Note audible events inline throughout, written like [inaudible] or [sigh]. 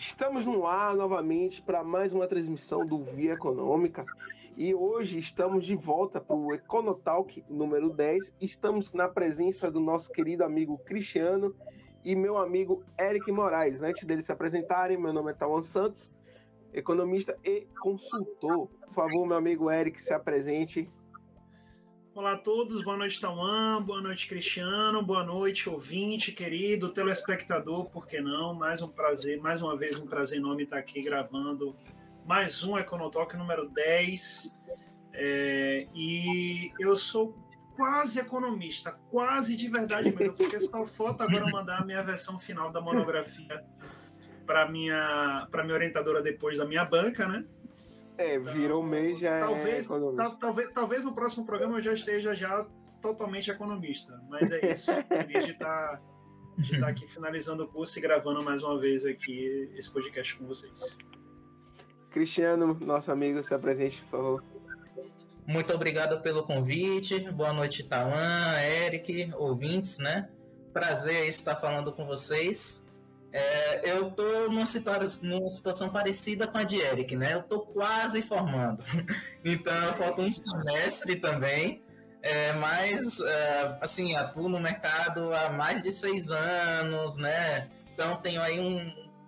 Estamos no ar novamente para mais uma transmissão do Via Econômica e hoje estamos de volta para o Econotalk número 10. Estamos na presença do nosso querido amigo Cristiano e meu amigo Eric Moraes. Antes deles se apresentarem, meu nome é Tawan Santos, economista e consultor. Por favor, meu amigo Eric, se apresente. Olá a todos, boa noite Tauan, boa noite Cristiano, boa noite ouvinte, querido, telespectador, por que não? Mais um prazer, mais uma vez um prazer enorme estar aqui gravando mais um Econotalk número 10. É, e eu sou quase economista, quase de verdade mesmo, porque só falta agora mandar a minha versão final da monografia para minha, minha orientadora depois da minha banca, né? É, virou mês já talvez, é tal, talvez, talvez no próximo programa eu já esteja já totalmente economista, mas é isso. [laughs] Feliz de estar de estar aqui finalizando o curso e gravando mais uma vez aqui esse podcast com vocês. Cristiano, nosso amigo, se apresente, por favor. Muito obrigado pelo convite. Boa noite, Tawan, Eric, ouvintes, né? Prazer estar falando com vocês. É, eu tô numa, situa numa situação parecida com a de Eric, né? Eu tô quase formando. [laughs] então, falta um semestre também. É, mas, é, assim, atuo no mercado há mais de seis anos, né? Então, tenho aí um,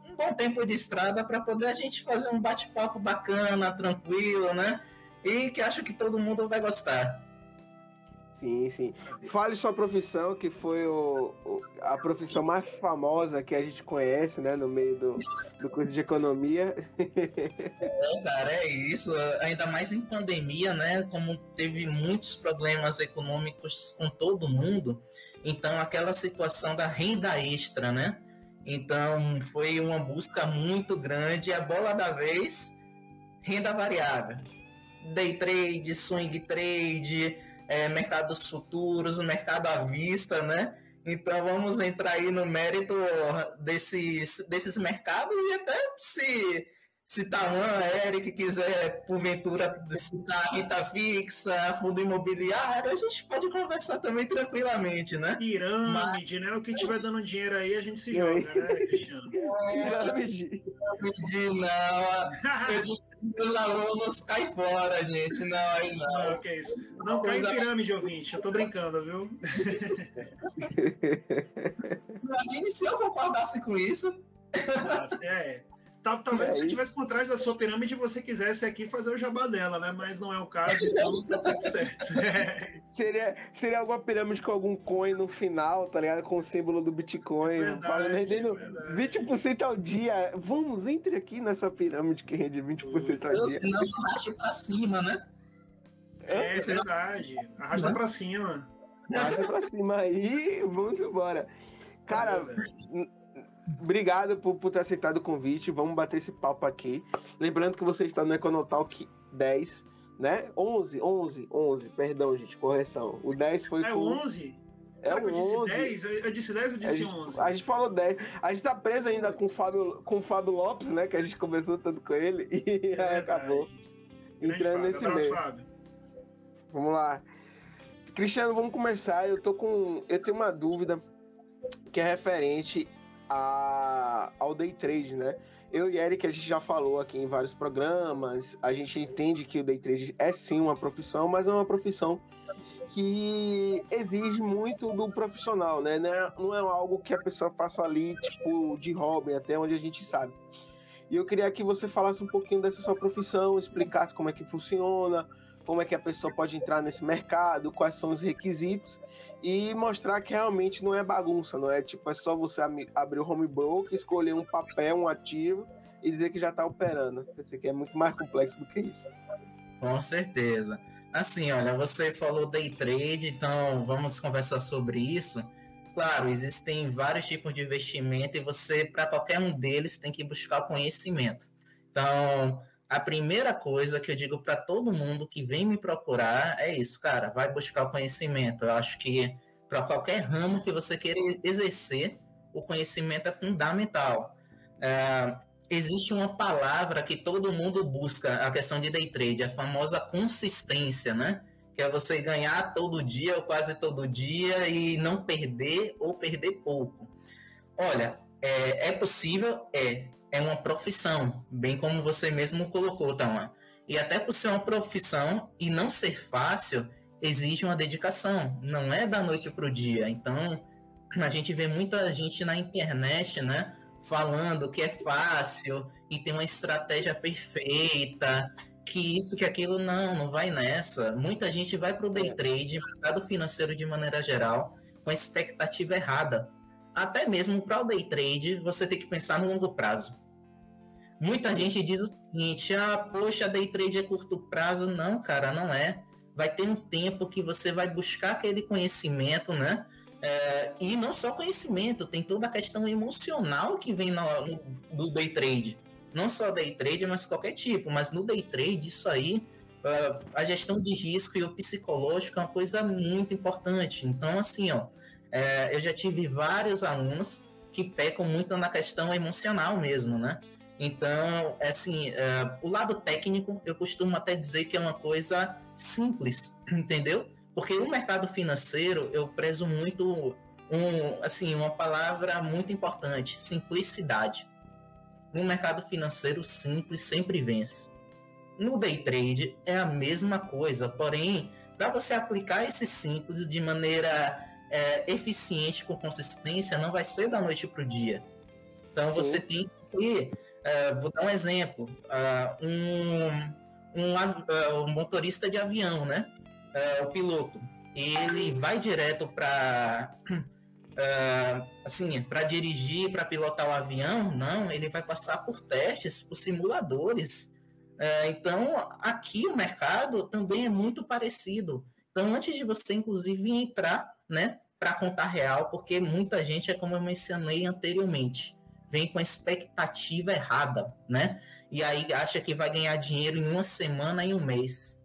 um bom tempo de estrada para poder a gente fazer um bate-papo bacana, tranquilo, né? E que acho que todo mundo vai gostar. Sim, sim. Fale sua profissão, que foi o, o, a profissão mais famosa que a gente conhece, né, no meio do, do curso de economia. É, cara, é isso. Ainda mais em pandemia, né, como teve muitos problemas econômicos com todo mundo, então aquela situação da renda extra, né? Então foi uma busca muito grande. A bola da vez, renda variável. Day trade, swing trade, é, mercados futuros, mercado à vista, né? Então vamos entrar aí no mérito desses, desses mercados e até se se Tawan, Eric quiser, porventura, citar rita fixa, fundo imobiliário, a gente pode conversar também tranquilamente, né? Pirâmide, Mas... né? O que tiver dando dinheiro aí, a gente se joga, né, Cristiano? [laughs] Pirâmide. Pirâmide, não. Eu [laughs] os alunos caem fora, gente. Não, aí não. Não, que isso. Não cai em pirâmide, ouvinte. Eu tô brincando, viu? [laughs] Imagine se eu concordasse com isso. Nossa, é. Talvez é se estivesse por trás da sua pirâmide você quisesse aqui fazer o jabá dela, né? Mas não é o caso, [laughs] então tá tudo certo. [laughs] seria, seria alguma pirâmide com algum coin no final, tá ligado? Com o símbolo do Bitcoin. Verdade, rendendo verdade. 20% ao dia. Vamos, entre aqui nessa pirâmide que rende 20% ao dia. Senão arrasta pra cima, né? É, é verdade. Arrasta não. pra cima. Arrasta pra cima aí, vamos embora. Cara, é Obrigado por, por ter aceitado o convite. Vamos bater esse papo aqui. Lembrando que você está no Econotalk 10, né? 11, 11, 11. Perdão, gente, correção. O 10 foi. É com... 11? É Será que eu disse 10? Eu disse 10 ou disse a gente, 11? A gente falou 10. A gente tá preso ainda com o Fábio, com o Fábio Lopes, né? Que a gente conversou tanto com ele e é, [laughs] acabou entrando nesse meio. Fábio. Vamos lá. Cristiano, vamos começar. Eu tô com. Eu tenho uma dúvida que é referente a, ao day trade, né? Eu e Eric, a gente já falou aqui em vários programas, a gente entende que o day trade é sim uma profissão, mas é uma profissão que exige muito do profissional, né? Não é, é algo que a pessoa faça ali, tipo, de hobby, até onde a gente sabe. E eu queria que você falasse um pouquinho dessa sua profissão, explicasse como é que funciona, como é que a pessoa pode entrar nesse mercado, quais são os requisitos e mostrar que realmente não é bagunça, não é tipo, é só você abrir o home broker, escolher um papel, um ativo e dizer que já está operando. Eu sei que é muito mais complexo do que isso. Com certeza. Assim, olha, você falou day trade, então vamos conversar sobre isso. Claro, existem vários tipos de investimento e você, para qualquer um deles, tem que buscar conhecimento. Então, a primeira coisa que eu digo para todo mundo que vem me procurar é isso, cara, vai buscar o conhecimento. Eu acho que para qualquer ramo que você queira exercer, o conhecimento é fundamental. É, existe uma palavra que todo mundo busca, a questão de day trade, a famosa consistência, né? Que é você ganhar todo dia ou quase todo dia e não perder ou perder pouco. Olha, é, é possível? É é uma profissão, bem como você mesmo colocou, Tama. E até por ser uma profissão e não ser fácil, exige uma dedicação. Não é da noite para o dia. Então, a gente vê muita gente na internet, né? Falando que é fácil e tem uma estratégia perfeita, que isso, que aquilo, não, não vai nessa. Muita gente vai para o day trade, mercado financeiro de maneira geral, com a expectativa errada. Até mesmo para o day trade, você tem que pensar no longo prazo. Muita gente diz o seguinte: ah, poxa, day trade é curto prazo. Não, cara, não é. Vai ter um tempo que você vai buscar aquele conhecimento, né? É, e não só conhecimento, tem toda a questão emocional que vem no, do day trade. Não só day trade, mas qualquer tipo. Mas no day trade, isso aí, uh, a gestão de risco e o psicológico é uma coisa muito importante. Então, assim, ó, é, eu já tive vários alunos que pecam muito na questão emocional mesmo, né? Então, assim, uh, o lado técnico, eu costumo até dizer que é uma coisa simples, [clears throat] entendeu? Porque o mercado financeiro, eu prezo muito, um, assim, uma palavra muito importante, simplicidade. No mercado financeiro, simples sempre vence. No day trade é a mesma coisa, porém, para você aplicar esse simples de maneira é, eficiente, com consistência, não vai ser da noite para o dia. Então, Sim. você tem que Uh, vou dar um exemplo. Uh, um, um, uh, um, motorista de avião, né? o piloto. Ele vai direto para assim, para dirigir, para pilotar o avião, não, ele vai passar por testes, por simuladores. então, aqui o mercado também é muito parecido. Então, antes de você, inclusive, entrar, né, para contar real, porque muita gente, é como eu mencionei anteriormente, vem com a expectativa errada, né? E aí acha que vai ganhar dinheiro em uma semana, em um mês.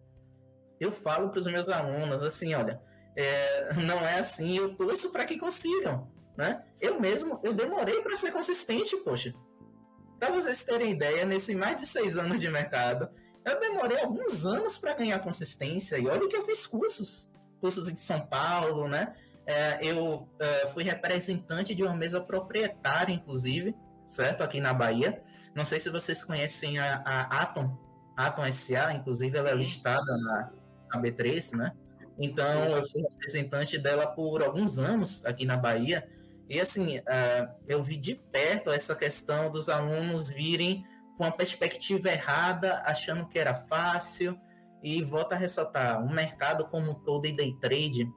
Eu falo para os meus alunos assim, olha, é, não é assim, eu torço para que consigam, né? Eu mesmo, eu demorei para ser consistente, poxa. Para vocês terem ideia, nesse mais de seis anos de mercado, eu demorei alguns anos para ganhar consistência. E olha que eu fiz cursos, cursos em São Paulo, né? É, eu é, fui representante de uma mesa proprietária, inclusive, certo? Aqui na Bahia. Não sei se vocês conhecem a, a Atom, Atom SA, inclusive ela é listada na, na B3, né? Então, eu fui representante dela por alguns anos aqui na Bahia. E, assim, uh, eu vi de perto essa questão dos alunos virem com a perspectiva errada, achando que era fácil. E volta a ressaltar, o mercado como um todo e day trade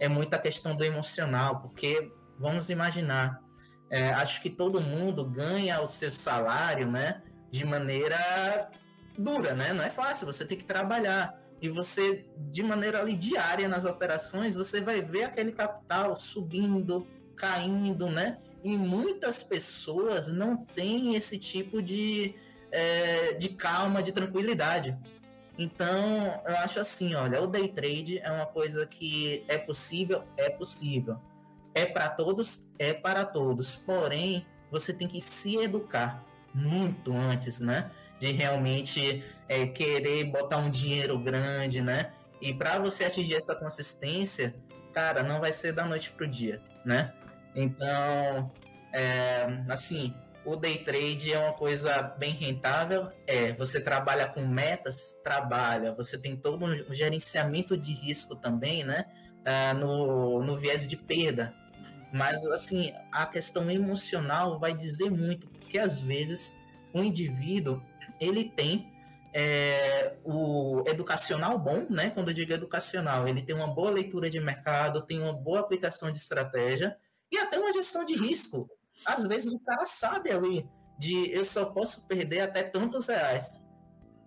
é muita questão do emocional, porque vamos imaginar, é, acho que todo mundo ganha o seu salário, né, de maneira dura, né? Não é fácil, você tem que trabalhar. E você, de maneira ali diária nas operações, você vai ver aquele capital subindo, caindo, né? E muitas pessoas não têm esse tipo de, é, de calma, de tranquilidade. Então, eu acho assim, olha, o day trade é uma coisa que é possível, é possível. É para todos, é para todos. Porém, você tem que se educar muito antes, né? De realmente é, querer botar um dinheiro grande, né? E para você atingir essa consistência, cara, não vai ser da noite pro dia, né? Então, é, assim, o day trade é uma coisa bem rentável. É, você trabalha com metas, trabalha. Você tem todo um gerenciamento de risco também, né? Ah, no, no viés de perda. Mas, assim, a questão emocional vai dizer muito, porque às vezes o indivíduo ele tem é, o educacional bom, né? Quando eu digo educacional, ele tem uma boa leitura de mercado, tem uma boa aplicação de estratégia e até uma gestão de risco às vezes o cara sabe ali de eu só posso perder até tantos reais.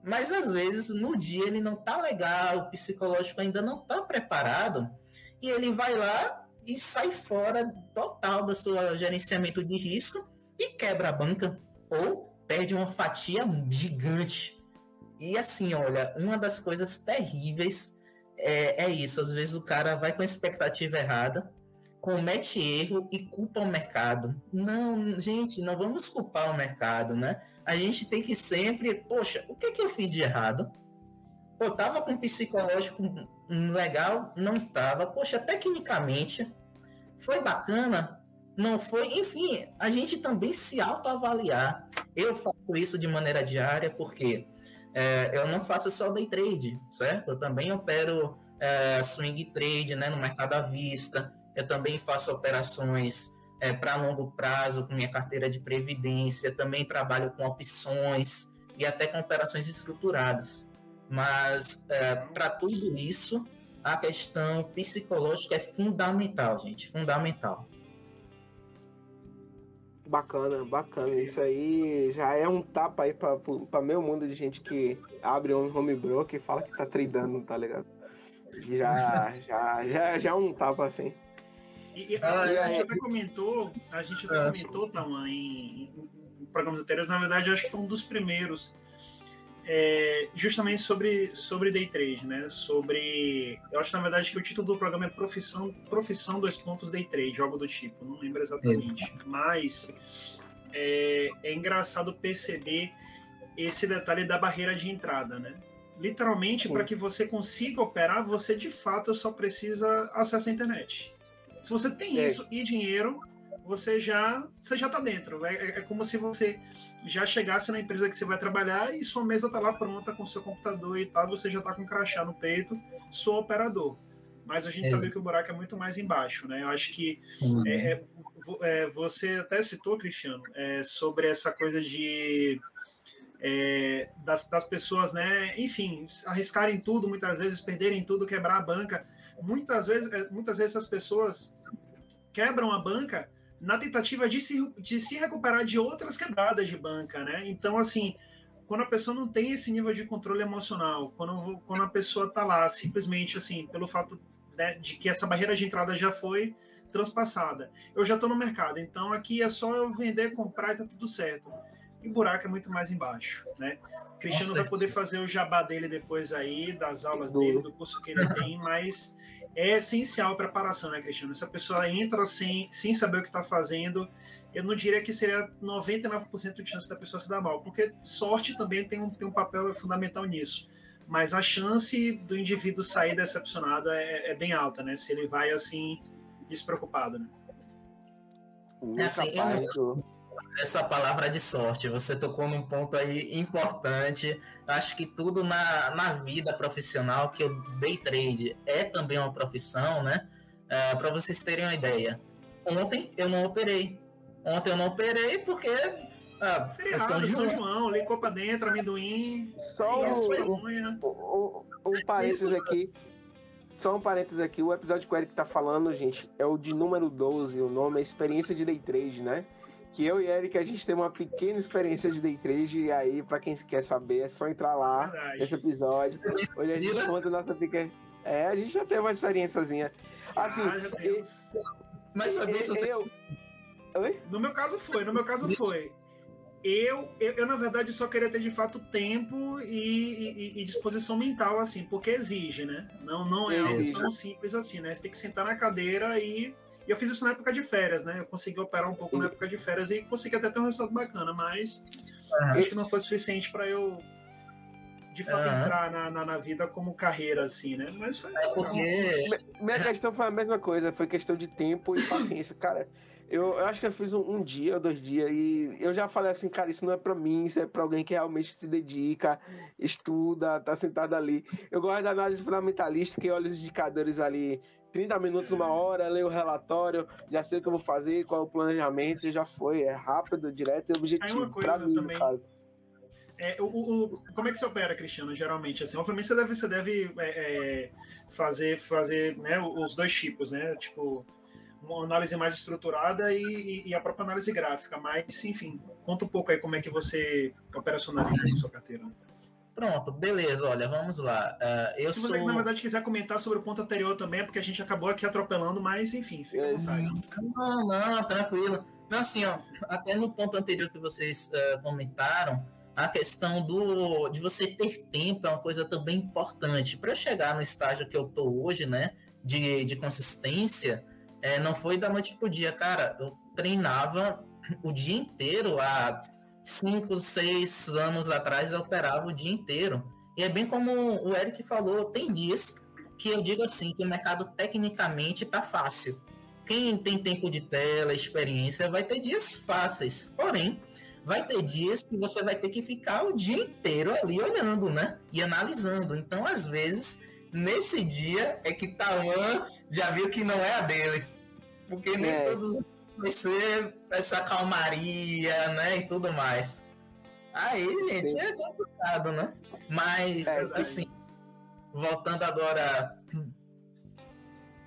Mas às vezes no dia ele não tá legal, o psicológico ainda não tá preparado e ele vai lá e sai fora total do seu gerenciamento de risco e quebra a banca ou perde uma fatia gigante. E assim, olha, uma das coisas terríveis é, é isso. Às vezes o cara vai com a expectativa errada, comete erro e culpa o mercado. Não, gente, não vamos culpar o mercado, né? A gente tem que sempre, poxa, o que, que eu fiz de errado? Eu tava com psicológico legal? Não tava. Poxa, tecnicamente foi bacana? Não foi? Enfim, a gente também se autoavaliar. Eu faço isso de maneira diária porque é, eu não faço só day trade, certo? Eu também opero é, swing trade né, no mercado à vista, eu também faço operações é, para longo prazo com minha carteira de previdência, também trabalho com opções e até com operações estruturadas. Mas é, para tudo isso, a questão psicológica é fundamental, gente, fundamental. Bacana, bacana. Isso aí já é um tapa aí para meio mundo de gente que abre um home broker e fala que tá tradando, tá ligado? Já, já, já, já é um tapa assim. E, ah, a, é, gente é. até comentou, a gente é. comentou, Tama, em, em, programas anteriores, na verdade, eu acho que foi um dos primeiros, é, justamente sobre, sobre day trade, né? Sobre. Eu acho, na verdade, que o título do programa é Profissão, Profissão dois pontos day trade, algo do tipo, não lembro exatamente. Mas é, é engraçado perceber esse detalhe da barreira de entrada, né? Literalmente, para que você consiga operar, você de fato só precisa acessar a internet. Se você tem é. isso e dinheiro, você já você já está dentro. É, é, é, como se você já chegasse na empresa que você vai trabalhar e sua mesa está lá pronta com seu computador e tal, você já está com um crachá no peito, sou operador. Mas a gente é. sabe que o buraco é muito mais embaixo, né? Eu acho que uhum. é, você até citou, Cristiano, sobre essa coisa de das, das pessoas, né? Enfim, arriscarem tudo, muitas vezes perderem tudo, quebrar a banca muitas vezes, é, muitas vezes as pessoas quebram a banca na tentativa de se, de se recuperar de outras quebradas de banca, né? Então, assim, quando a pessoa não tem esse nível de controle emocional, quando, quando a pessoa está lá simplesmente, assim, pelo fato né, de que essa barreira de entrada já foi transpassada, eu já estou no mercado, então aqui é só eu vender, comprar e tá tudo certo. E o buraco é muito mais embaixo, né? Cristiano vai poder fazer o jabá dele depois aí, das aulas do... dele, do curso que ele tem, mas é essencial a preparação, né, Cristiano? Se a pessoa entra sem, sem saber o que está fazendo, eu não diria que seria 99% de chance da pessoa se dar mal, porque sorte também tem um, tem um papel fundamental nisso. Mas a chance do indivíduo sair decepcionado é, é bem alta, né? Se ele vai assim, despreocupado, né? É assim, eu, essa palavra de sorte. Você tocou num ponto aí importante. Acho que tudo na, na vida profissional, que o day trade é também uma profissão, né? Uh, é, Para vocês terem uma ideia. Ontem eu não operei. Ontem eu não operei porque. Ah, Feriado, São João, João licou pra dentro, amendoim. Só um, um, um parênteses aqui. Só um parênteses aqui, o episódio que o Eric tá falando, gente, é o de número 12, o nome é Experiência de Day Trade, né? Que eu e Eric a gente tem uma pequena experiência de day trade e aí para quem quer saber é só entrar lá Verdade. nesse episódio. Hoje a gente conta nossa pequena É, a gente já tem uma experiênciazinha. Assim, ah, eu... mas saber se você... eu... Oi? No meu caso foi, no meu caso foi. Eu, eu, eu, na verdade, só queria ter de fato tempo e, e, e disposição mental, assim, porque exige, né? Não, não é algo tão simples assim, né? Você tem que sentar na cadeira e e eu fiz isso na época de férias, né? Eu consegui operar um pouco na época de férias e consegui até ter um resultado bacana, mas uhum. acho que não foi suficiente para eu de fato uhum. entrar na, na, na, vida como carreira, assim, né? Mas foi. É porque... Minha questão foi a mesma coisa, foi questão de tempo e paciência, cara. Eu, eu acho que eu fiz um, um, dia, dois dias, e eu já falei assim, cara, isso não é para mim, isso é para alguém que realmente se dedica, estuda, tá sentado ali. Eu gosto da análise fundamentalista, que olha os indicadores ali 30 minutos, uma hora, leio o relatório, já sei o que eu vou fazer, qual é o planejamento, já foi. É rápido, direto e objetivo. Aí uma coisa mim, também. É, o, o, como é que você opera, Cristiano, geralmente? Assim, obviamente você deve, você deve é, é, fazer, fazer né, os dois tipos, né? Tipo, uma análise mais estruturada e, e, e, a própria análise gráfica. Mas, enfim, conta um pouco aí como é que você operacionaliza a sua carteira. Pronto, beleza, olha, vamos lá. Uh, eu Se você, sou... na verdade, quiser comentar sobre o ponto anterior também, é porque a gente acabou aqui atropelando, mas enfim, fica à vontade. Não, não, tranquilo. Não, assim, ó, até no ponto anterior que vocês uh, comentaram, a questão do de você ter tempo é uma coisa também importante. Para eu chegar no estágio que eu tô hoje, né, de, de consistência, é, não foi da noite pro dia, cara. Eu treinava o dia inteiro há cinco, seis anos atrás eu operava o dia inteiro. E é bem como o Eric falou, tem dias que eu digo assim, que o mercado tecnicamente está fácil. Quem tem tempo de tela, experiência, vai ter dias fáceis. Porém, vai ter dias que você vai ter que ficar o dia inteiro ali olhando, né? E analisando. Então, às vezes, nesse dia é que Tawan já viu que não é a dele. Porque nem é. todos vai ser essa calmaria, né? E tudo mais. Aí, gente, Sim. é complicado, né? Mas, é, assim, voltando agora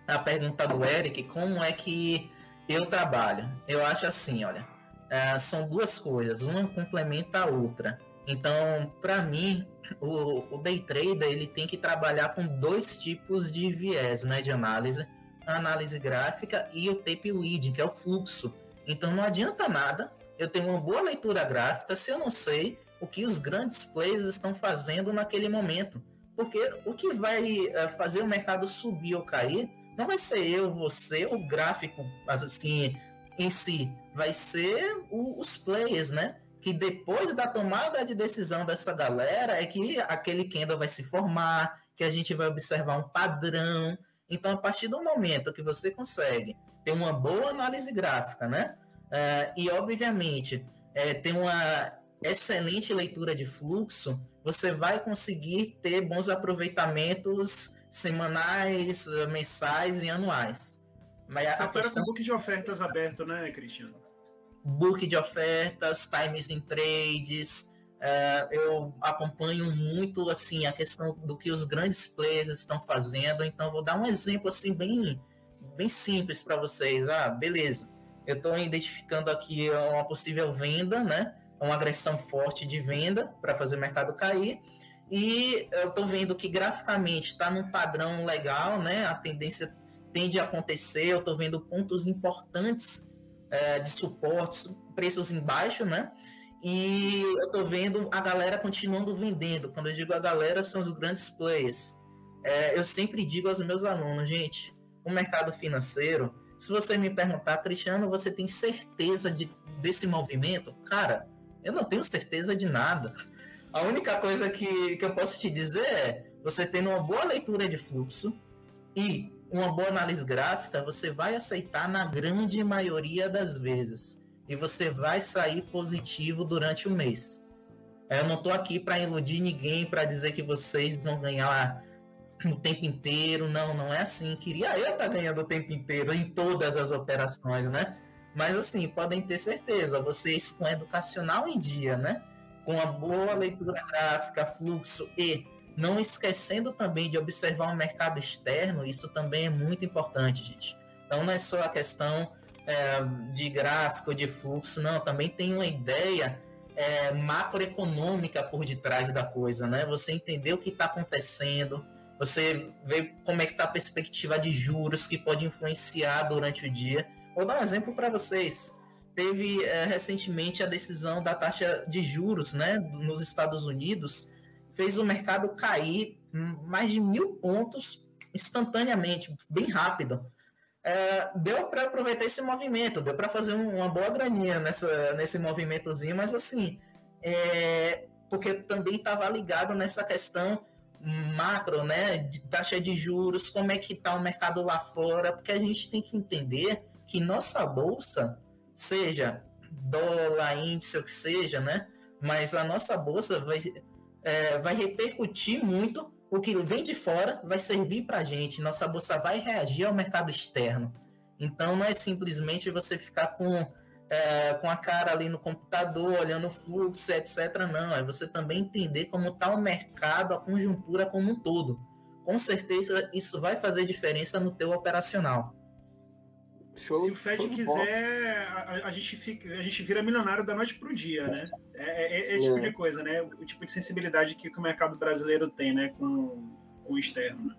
à pergunta do Eric, como é que eu trabalho? Eu acho assim, olha, é, são duas coisas, uma complementa a outra. Então, para mim, [laughs] o, o, day trader ele tem que trabalhar com dois tipos de viés né, de análise, a análise gráfica e o tape reading, que é o fluxo. Então, não adianta nada eu ter uma boa leitura gráfica se eu não sei o que os grandes players estão fazendo naquele momento. Porque o que vai eh, fazer o mercado subir ou cair não vai ser eu, você, o gráfico assim em si, vai ser o, os players, né? Que depois da tomada de decisão dessa galera é que aquele candle vai se formar, que a gente vai observar um padrão. Então, a partir do momento que você consegue ter uma boa análise gráfica, né? Uh, e, obviamente, é, ter uma excelente leitura de fluxo, você vai conseguir ter bons aproveitamentos semanais, mensais e anuais. Mas Você a questão... com book de ofertas aberto, né, Cristiano? Book de ofertas, times em trades. Uh, eu acompanho muito assim a questão do que os grandes players estão fazendo. Então, vou dar um exemplo assim bem, bem simples para vocês. Ah, beleza. Eu estou identificando aqui uma possível venda, né? uma agressão forte de venda para fazer o mercado cair. E eu estou vendo que graficamente está num padrão legal, né? A tendência tende a acontecer. Eu estou vendo pontos importantes é, de suportes, preços embaixo, né? E eu estou vendo a galera continuando vendendo. Quando eu digo a galera, são os grandes players. É, eu sempre digo aos meus alunos, gente, o mercado financeiro, se você me perguntar, Cristiano, você tem certeza de, desse movimento? Cara, eu não tenho certeza de nada. A única coisa que, que eu posso te dizer é: você tendo uma boa leitura de fluxo e uma boa análise gráfica, você vai aceitar na grande maioria das vezes. E você vai sair positivo durante o mês. Eu não estou aqui para iludir ninguém, para dizer que vocês vão ganhar o tempo inteiro. Não, não é assim. Queria eu estar tá ganhando o tempo inteiro em todas as operações, né? Mas assim, podem ter certeza, vocês com educacional em dia, né? Com a boa leitura gráfica, fluxo e não esquecendo também de observar o mercado externo, isso também é muito importante, gente. Então não é só a questão é, de gráfico, de fluxo, não, também tem uma ideia é, macroeconômica por detrás da coisa, né? Você entender o que está acontecendo, você ver como é que está a perspectiva de juros que pode influenciar durante o dia. Vou dar um exemplo para vocês. Teve é, recentemente a decisão da taxa de juros né, nos Estados Unidos, fez o mercado cair mais de mil pontos instantaneamente, bem rápido. É, deu para aproveitar esse movimento, deu para fazer um, uma boa graninha nessa, nesse movimentozinho, mas assim, é, porque também estava ligado nessa questão macro, né, de taxa de juros, como é que está o mercado lá fora, porque a gente tem que entender que nossa bolsa, seja dólar, índice, o que seja, né? Mas a nossa bolsa vai, é, vai repercutir muito o que vem de fora vai servir para a gente. Nossa bolsa vai reagir ao mercado externo. Então não é simplesmente você ficar com, é, com a cara ali no computador, olhando o fluxo, etc. Não, é você também entender como está o mercado, a conjuntura como um todo. Com certeza isso vai fazer diferença no teu operacional. Show, Se o Fed quiser, a, a, gente fica, a gente vira milionário da noite pro dia, né? É, é, é esse tipo é. de coisa, né? O tipo de sensibilidade que, que, o mercado brasileiro tem, né? Com, com o externo.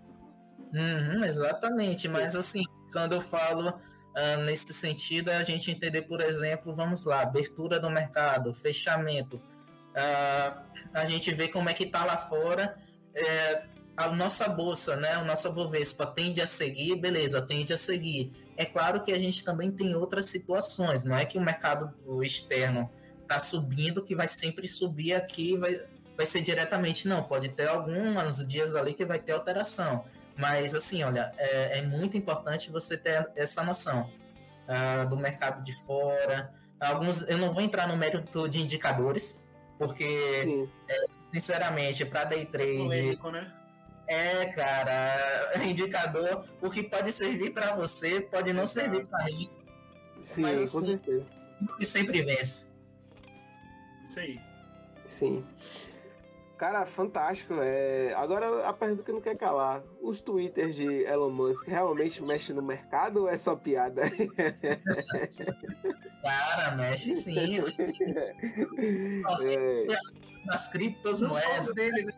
Né? Uhum, exatamente, Sim. mas assim, quando eu falo uh, nesse sentido, é a gente entender, por exemplo, vamos lá, abertura do mercado, fechamento. Uh, a gente vê como é que tá lá fora. É, a nossa bolsa, né? A nossa Bovespa tende a seguir, beleza, tende a seguir é claro que a gente também tem outras situações, não é que o mercado externo está subindo que vai sempre subir aqui, vai, vai ser diretamente, não, pode ter alguns dias ali que vai ter alteração, mas assim, olha, é, é muito importante você ter essa noção uh, do mercado de fora, Alguns, eu não vou entrar no mérito de indicadores, porque, é, sinceramente, para day trade. Polêmico, né? É, cara, [laughs] indicador, o que pode servir para você pode não servir para mim. Sim, mas, com assim, certeza. E sempre vence. Isso aí. Sim. Cara, fantástico. É... Agora a pergunta que não quer calar: os twitters de Elon Musk realmente mexem no mercado ou é só piada? [laughs] Cara, mexe sim. Mexe sim. [laughs] É... Nas criptomoedas. dele, né?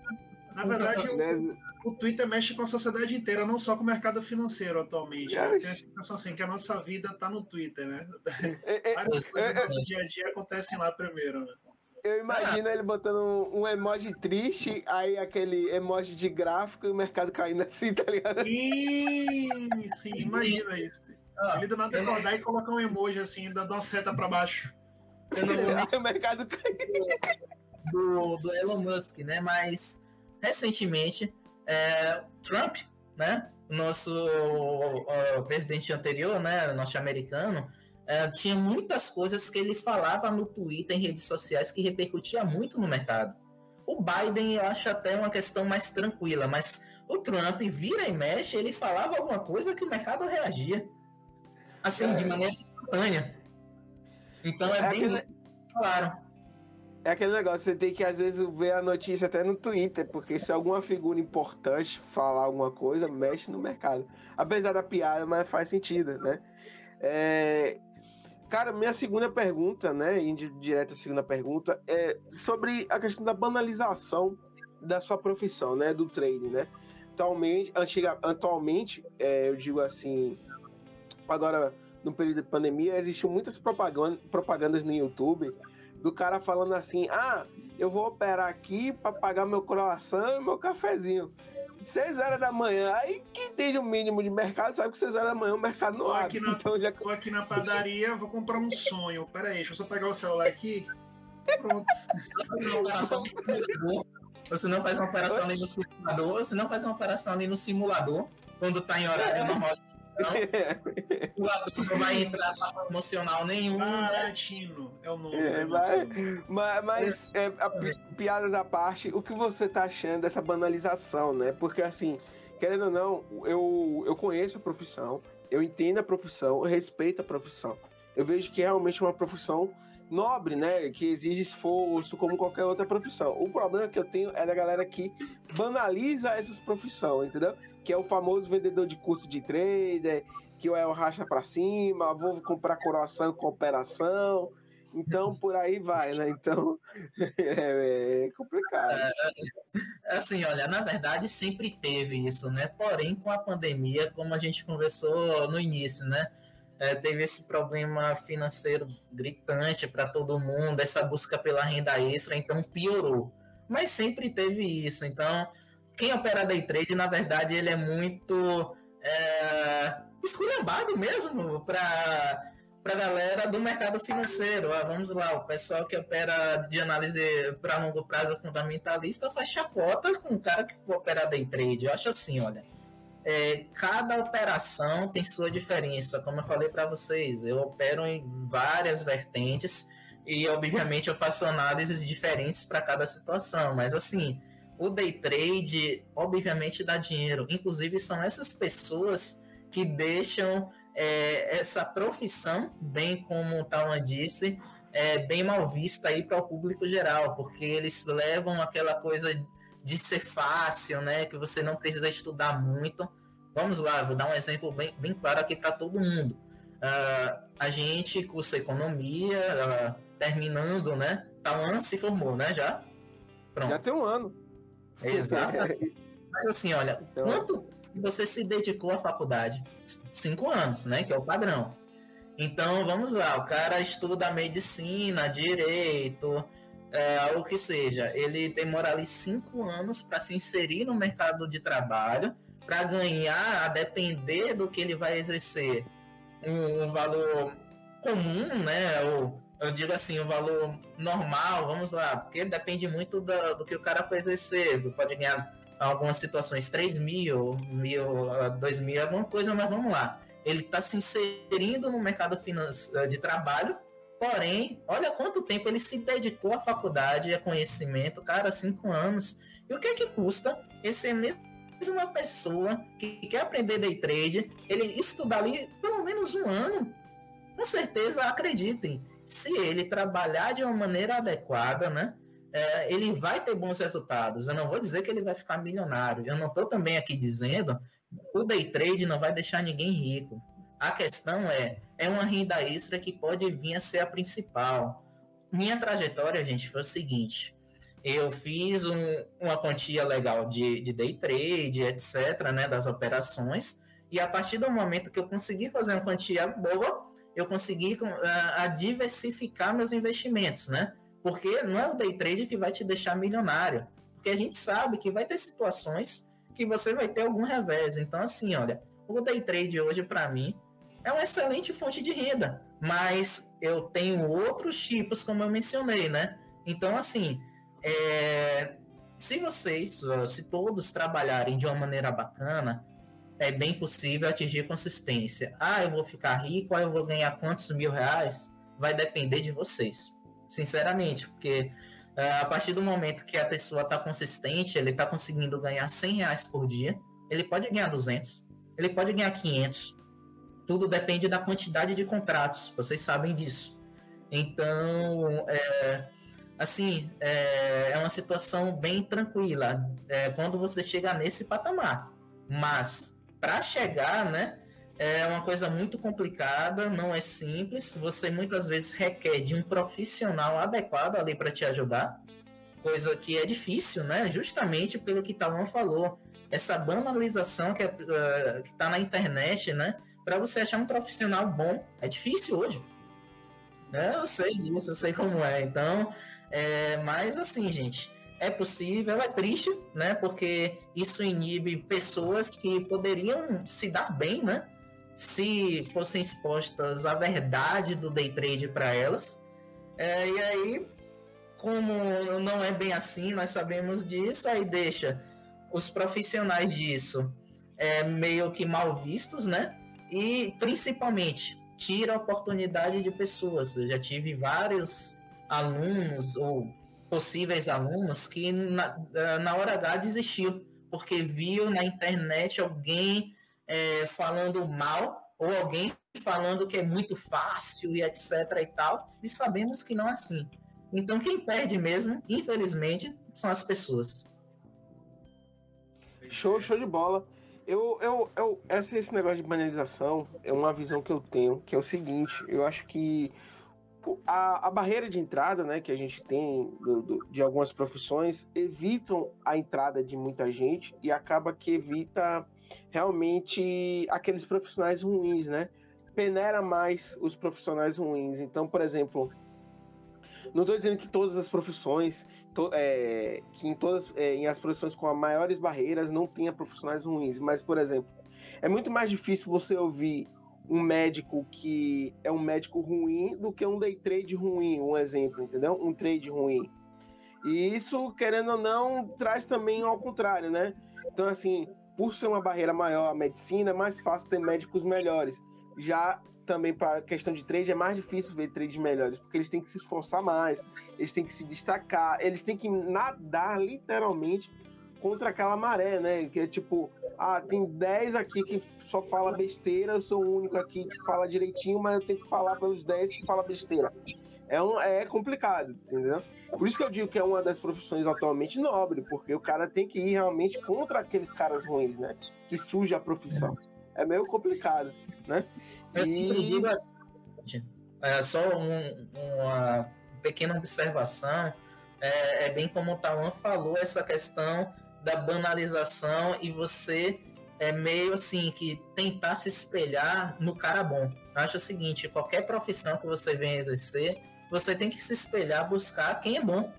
Na verdade, o, o, Twitter mexe com a sociedade inteira, não só com o mercado financeiro atualmente. Né? Tem a explicação assim, que a nossa vida está no Twitter, né? É, é, [laughs] Várias coisas do nosso dia a dia acontecem lá primeiro, né? Eu imagino ele botando um, um, emoji triste, aí aquele emoji de gráfico e o mercado caindo assim, tá ligado? Sim, sim, imagina isso. Ah, ele do nada acordar e colocar um emoji assim, dando uma seta pra baixo. Não... [laughs] o mercado caindo. Do, do Elon Musk, né? Mas recentemente, é, Trump, né? Nosso o, o presidente anterior, né? Norte-americano, é, tinha muitas coisas que ele falava no Twitter, em redes sociais, que repercutia muito no mercado. O Biden, eu acho até uma questão mais tranquila, mas o Trump vira e mexe, ele falava alguma coisa que o mercado reagia. Assim, é. de maneira espontânea. Então é, é bem aquele... isso claro. É aquele negócio, você tem que às vezes ver a notícia até no Twitter, porque se alguma figura importante falar alguma coisa, mexe no mercado. Apesar da piada, mas faz sentido, né? É, Cara, minha segunda pergunta, né, indo direto à segunda pergunta, é sobre a questão da banalização da sua profissão, né, do trade, né? Atualmente, antiga, atualmente é, eu digo assim, agora no período de pandemia, existem muitas propaganda, propagandas no YouTube do cara falando assim: ah, eu vou operar aqui para pagar meu croissant e meu cafezinho. 6 horas da manhã. Aí quem tem o mínimo de mercado sabe que 6 horas da manhã o mercado não tô abre. Aqui na, então já... Tô aqui na padaria, vou comprar um sonho. Pera aí, deixa eu só pegar o celular aqui. Pronto. Você não faz uma operação ali no simulador, você não faz uma operação ali no simulador, quando tá em horário normal não, [laughs] o ator não vai entrar para promocional nenhum. Ah, né? Latino é o nome. É, mas, mas, mas é, a, piadas à parte, o que você tá achando dessa banalização, né? Porque assim, querendo ou não, eu, eu conheço a profissão, eu entendo a profissão, eu respeito a profissão. Eu vejo que é realmente uma profissão nobre, né? Que exige esforço, como qualquer outra profissão. O problema que eu tenho é da galera que banaliza essas profissões, entendeu? Que é o famoso vendedor de curso de trader, que é o racha para cima, vou comprar coração com operação. Então, por aí vai, né? Então, [laughs] é, é complicado. É, assim, olha, na verdade sempre teve isso, né? Porém, com a pandemia, como a gente conversou no início, né? É, teve esse problema financeiro gritante para todo mundo, essa busca pela renda extra, então piorou. Mas sempre teve isso. Então, quem opera day trade, na verdade, ele é muito é, esculhambado mesmo para para a galera do mercado financeiro. Ah, vamos lá, o pessoal que opera de análise para longo prazo fundamentalista faz chacota com o cara que opera day trade. Eu acho assim, olha, é, cada operação tem sua diferença. Como eu falei para vocês, eu opero em várias vertentes e, obviamente, eu faço análises diferentes para cada situação. Mas, assim, o day trade, obviamente, dá dinheiro. Inclusive, são essas pessoas que deixam é, essa profissão, bem como o Talma disse, é, bem mal vista aí para o público geral, porque eles levam aquela coisa de ser fácil, né? Que você não precisa estudar muito. Vamos lá, vou dar um exemplo bem, bem claro aqui para todo mundo. Uh, a gente cursa economia, uh, terminando, né? Tawan se formou, né? Já? Pronto. Já tem um ano. Exato. Mas assim, olha, então... quanto você se dedicou à faculdade? Cinco anos, né? Que é o padrão. Então, vamos lá, o cara estuda medicina, direito, é, o que seja. Ele demora ali cinco anos para se inserir no mercado de trabalho, para ganhar, a depender do que ele vai exercer, um, um valor comum, né? Ou eu digo assim, o valor normal, vamos lá, porque depende muito do, do que o cara foi exercer. Pode ganhar algumas situações 3 mil, mil, 2 mil, alguma coisa, mas vamos lá. Ele está se inserindo no mercado de trabalho Porém, olha quanto tempo ele se dedicou à faculdade, a conhecimento, cara, cinco anos. E o que é que custa esse mesma pessoa que quer aprender day trade, ele estudar ali pelo menos um ano? Com certeza, acreditem, se ele trabalhar de uma maneira adequada, né? É, ele vai ter bons resultados. Eu não vou dizer que ele vai ficar milionário. Eu não estou também aqui dizendo o day trade não vai deixar ninguém rico. A questão é, é uma renda extra que pode vir a ser a principal. Minha trajetória, gente, foi o seguinte: eu fiz um, uma quantia legal de, de day trade, etc., né, das operações, e a partir do momento que eu consegui fazer uma quantia boa, eu consegui uh, a diversificar meus investimentos, né? Porque não é o day trade que vai te deixar milionário, porque a gente sabe que vai ter situações que você vai ter algum revés. Então, assim, olha, o day trade hoje, para mim, é uma excelente fonte de renda, mas eu tenho outros tipos, como eu mencionei, né? Então, assim, é, se vocês, se todos trabalharem de uma maneira bacana, é bem possível atingir consistência. Ah, eu vou ficar rico, ah, eu vou ganhar quantos mil reais? Vai depender de vocês, sinceramente, porque uh, a partir do momento que a pessoa está consistente, ele está conseguindo ganhar 100 reais por dia, ele pode ganhar 200, ele pode ganhar 500, tudo depende da quantidade de contratos, vocês sabem disso. Então, é, assim, é, é, uma situação bem tranquila é, quando você chega nesse patamar. Mas, para chegar, né, é uma coisa muito complicada, não é simples. Você muitas vezes requer de um profissional adequado ali para te ajudar, coisa que é difícil, né? Justamente pelo que Talon falou, essa banalização que é, está na internet, né? para você achar um profissional bom é difícil hoje. É, eu sei disso, eu sei como é. Então, é, mas assim, gente, é possível, é triste, né? Porque isso inibe pessoas que poderiam se dar bem, né? Se fossem expostas à verdade do day trade para elas. É, e aí, como não é bem assim, nós sabemos disso, aí deixa os profissionais disso é, meio que mal vistos, né? e principalmente tira a oportunidade de pessoas. Eu já tive vários alunos ou possíveis alunos que na, na hora H desistiu porque viu na internet alguém é, falando mal ou alguém falando que é muito fácil e etc e tal e sabemos que não é assim. Então quem perde mesmo, infelizmente, são as pessoas. Show, show de bola. Eu, eu, eu, esse, esse negócio de banalização é uma visão que eu tenho, que é o seguinte, eu acho que a, a barreira de entrada né, que a gente tem do, do, de algumas profissões evitam a entrada de muita gente e acaba que evita realmente aqueles profissionais ruins, né? Peneira mais os profissionais ruins. Então, por exemplo, não estou dizendo que todas as profissões to, é, que em todas é, em as profissões com as maiores barreiras não tenha profissionais ruins, mas por exemplo, é muito mais difícil você ouvir um médico que é um médico ruim do que um day trade ruim, um exemplo, entendeu? Um trade ruim. E isso, querendo ou não, traz também ao contrário, né? Então, assim, por ser uma barreira maior a medicina, é mais fácil ter médicos melhores. Já também para questão de trade é mais difícil ver trades melhores, porque eles têm que se esforçar mais, eles têm que se destacar, eles têm que nadar literalmente contra aquela maré, né? Que é tipo, ah, tem 10 aqui que só fala besteira, eu sou o único aqui que fala direitinho, mas eu tenho que falar pelos 10 que fala besteira. É, um, é complicado, entendeu? Por isso que eu digo que é uma das profissões atualmente nobre, porque o cara tem que ir realmente contra aqueles caras ruins, né? Que suja a profissão. É meio complicado, né? Eu sempre digo assim, é, só um, uma pequena observação, é, é, bem como o Tawan falou, essa questão da banalização e você é meio assim que tentar se espelhar no cara bom. Eu acho o seguinte, qualquer profissão que você venha exercer, você tem que se espelhar, buscar quem é bom.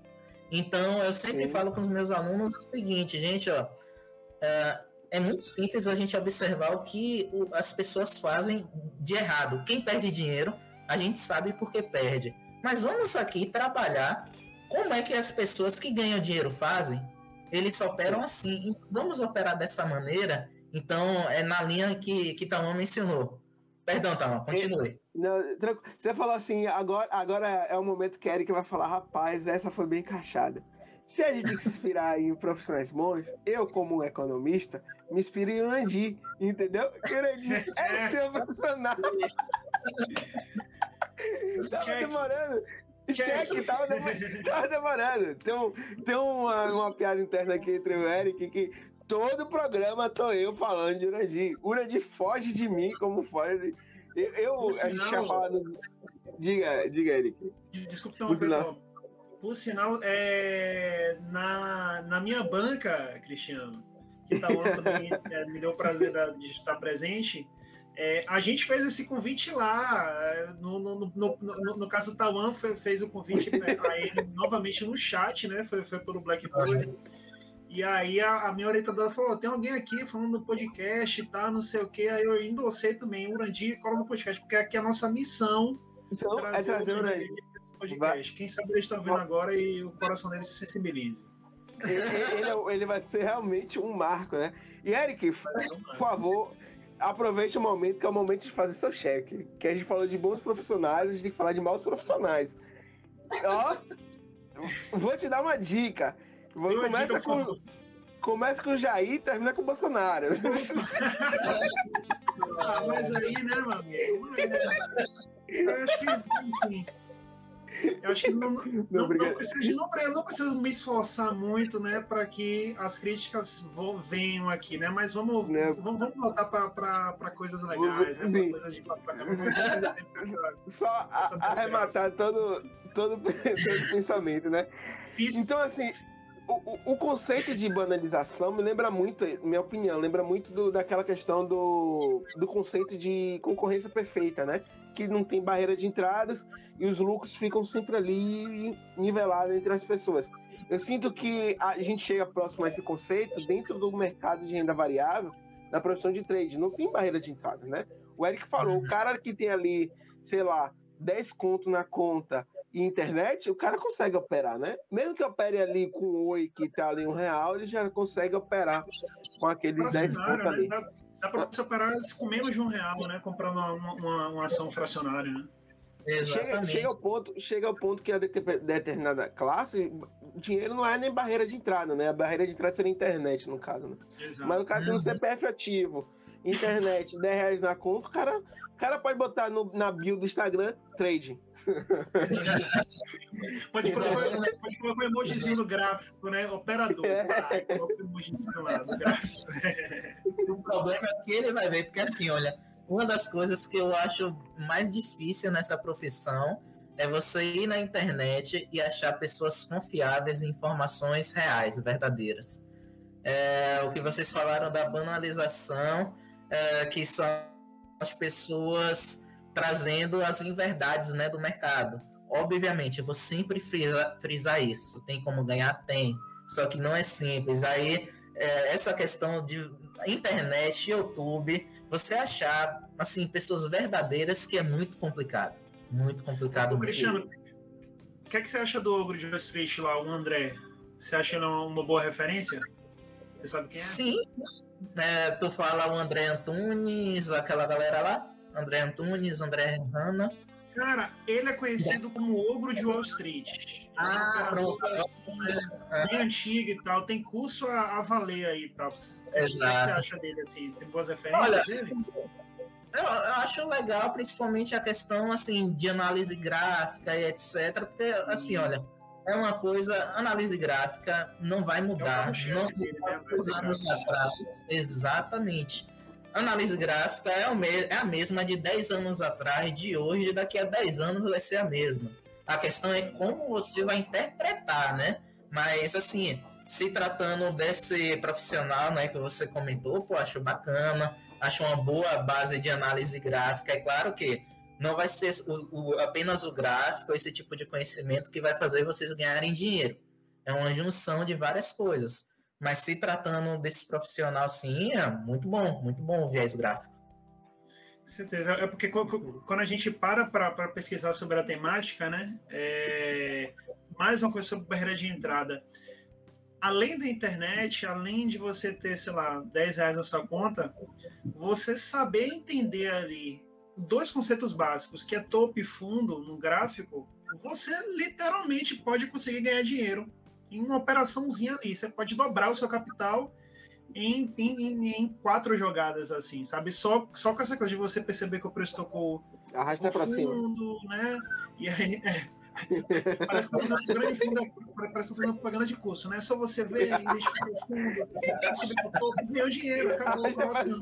Então eu sempre Sim. falo com os meus alunos o seguinte, gente, ó, é, é muito simples a gente observar o que as pessoas fazem de errado. Quem perde dinheiro, a gente sabe por que perde. Mas vamos aqui trabalhar como é que as pessoas que ganham dinheiro fazem. Eles operam assim. Vamos operar dessa maneira. Então, é na linha que, que Tamão mencionou. Perdão, Tama, continue. Não, você falou assim, agora, agora é o momento que Eric vai falar, rapaz, essa foi bem encaixada. Se a gente tem que se inspirar em profissionais bons, eu, como economista, me inspiro em Urandi, entendeu? Urandi é o seu profissional. [laughs] tava demorando. Check, tava, demorando, [laughs] tava demorando. Tem, um, tem uma, uma piada interna aqui entre o Eric que todo programa tô eu falando de Urandi. Urandi foge de mim como foge. Eu, eu a gente tinha falado. Diga, diga, Eric. Desculpa, não, por sinal, é, na, na minha banca, Cristiano, que Tauan também [laughs] é, me deu o prazer de estar presente, é, a gente fez esse convite lá. É, no, no, no, no, no caso, o Tauan fez o convite a ele [laughs] novamente no chat, né? Foi, foi pelo Blackboard. E aí a, a, minha orientadora falou: tem alguém aqui falando do podcast, tá? Não sei o quê. Aí eu endossei também o Urandi cola no podcast, porque aqui é a nossa missão. Então, trazer é trazer o Urandi podcast. Vai... Quem sabe eles estão vendo agora e o coração deles se sensibilize. Ele, ele, é ele, vai ser realmente um marco, né? E Eric, por favor, aproveite o momento que é o momento de fazer seu cheque. Que a gente falou de bons profissionais, a gente tem que falar de maus profissionais. Ó, [laughs] vou te dar uma dica. Vou, começa dica, com. Começa com o Jair e termina com o Bolsonaro. [laughs] ah, mas aí, né, meu amigo? Eu acho que. Eu acho que não, não, não, não, precisa, não, não precisa me esforçar muito, né, para que as críticas venham aqui, né? Mas vamos, né? vamos, vamos voltar para coisas legais, né? Coisas de [laughs] Só arrematar todo, todo, [laughs] todo pensamento, né? Então, assim, o, o, conceito de banalização me lembra muito, minha opinião, lembra muito do, daquela questão do, do conceito de concorrência perfeita, né? Que não tem barreira de entradas e os lucros ficam sempre ali nivelados entre as pessoas. Eu sinto que a gente chega próximo a esse conceito dentro do mercado de renda variável, na profissão de trade. Não tem barreira de entrada, né? O Eric falou, o cara que tem ali, sei lá, 10 conto na conta e internet, o cara consegue operar, né? Mesmo que opere ali com o Oi, que tá ali um real, ele já consegue operar com aqueles 10 pontos né? ali. Dá, para você operar com menos de um real, né? Comprando uma, uma, uma ação fracionária, né? Chega, chega, ao ponto, chega ao ponto que a determinada classe, dinheiro não é nem barreira de entrada, né? A barreira de entrada seria a internet, no caso, né? Exato. Mas o cara tem um CPF ativo, internet, 10 reais na conta, o cara, o cara pode botar no, na bio do Instagram, trading. [laughs] pode, colocar, pode colocar um emojizinho no gráfico, né? Operador. É. Ah, coloca um emojizinho lá no gráfico. [laughs] o problema é que ele vai ver, porque assim, olha, uma das coisas que eu acho mais difícil nessa profissão é você ir na internet e achar pessoas confiáveis em informações reais, verdadeiras. É, o que vocês falaram da banalização é, que são as pessoas trazendo as inverdades né, do mercado. Obviamente, eu vou sempre frisar, frisar isso. Tem como ganhar? Tem. Só que não é simples. Aí, é, essa questão de internet, YouTube, você achar assim pessoas verdadeiras que é muito complicado. Muito complicado. Ô, Cristiano, o que, é que você acha do Ogro de Westfield lá, o André? Você acha ele uma boa referência? Você sabe quem é? Sim. É, tu fala o André Antunes, aquela galera lá? André Antunes, André Hanna. Cara, ele é conhecido como Ogro de Wall Street. Ah, pronto. Bem antigo e tal. Tem curso a, a valer aí e tal. O que você acha dele, assim? Tem boas referências Olha, dele? Eu, eu, acho legal, principalmente a questão, assim, de análise gráfica e etc. Porque, assim, olha é uma coisa, análise gráfica não vai mudar. É não vai anos atrás. Exatamente. Análise gráfica é, é a mesma de 10 anos atrás, de hoje, daqui a 10 anos vai ser a mesma. A questão é como você vai interpretar, né? Mas, assim, se tratando desse profissional, né, que você comentou, pô, acho bacana, acho uma boa base de análise gráfica. É claro que não vai ser o, o, apenas o gráfico, esse tipo de conhecimento que vai fazer vocês ganharem dinheiro. É uma junção de várias coisas. Mas se tratando desse profissional, sim, é muito bom, muito bom o viés gráfico. Com certeza. É porque quando a gente para para pesquisar sobre a temática, né? É... Mais uma coisa sobre barreira de entrada. Além da internet, além de você ter, sei lá, 10 reais na sua conta, você saber entender ali dois conceitos básicos, que é topo e fundo no gráfico, você literalmente pode conseguir ganhar dinheiro em uma operaçãozinha ali. Você pode dobrar o seu capital em, em, em, quatro jogadas, assim, sabe? Só, só com essa coisa de você perceber que o preço tocou Arrasta para cima. né? E aí, é, [laughs] parece que tá fazendo grande fundo, parece que fazendo propaganda de curso, né? Só você ver, [laughs] identificar o fundo, subir o topo, ganhou dinheiro, acabou o próximo.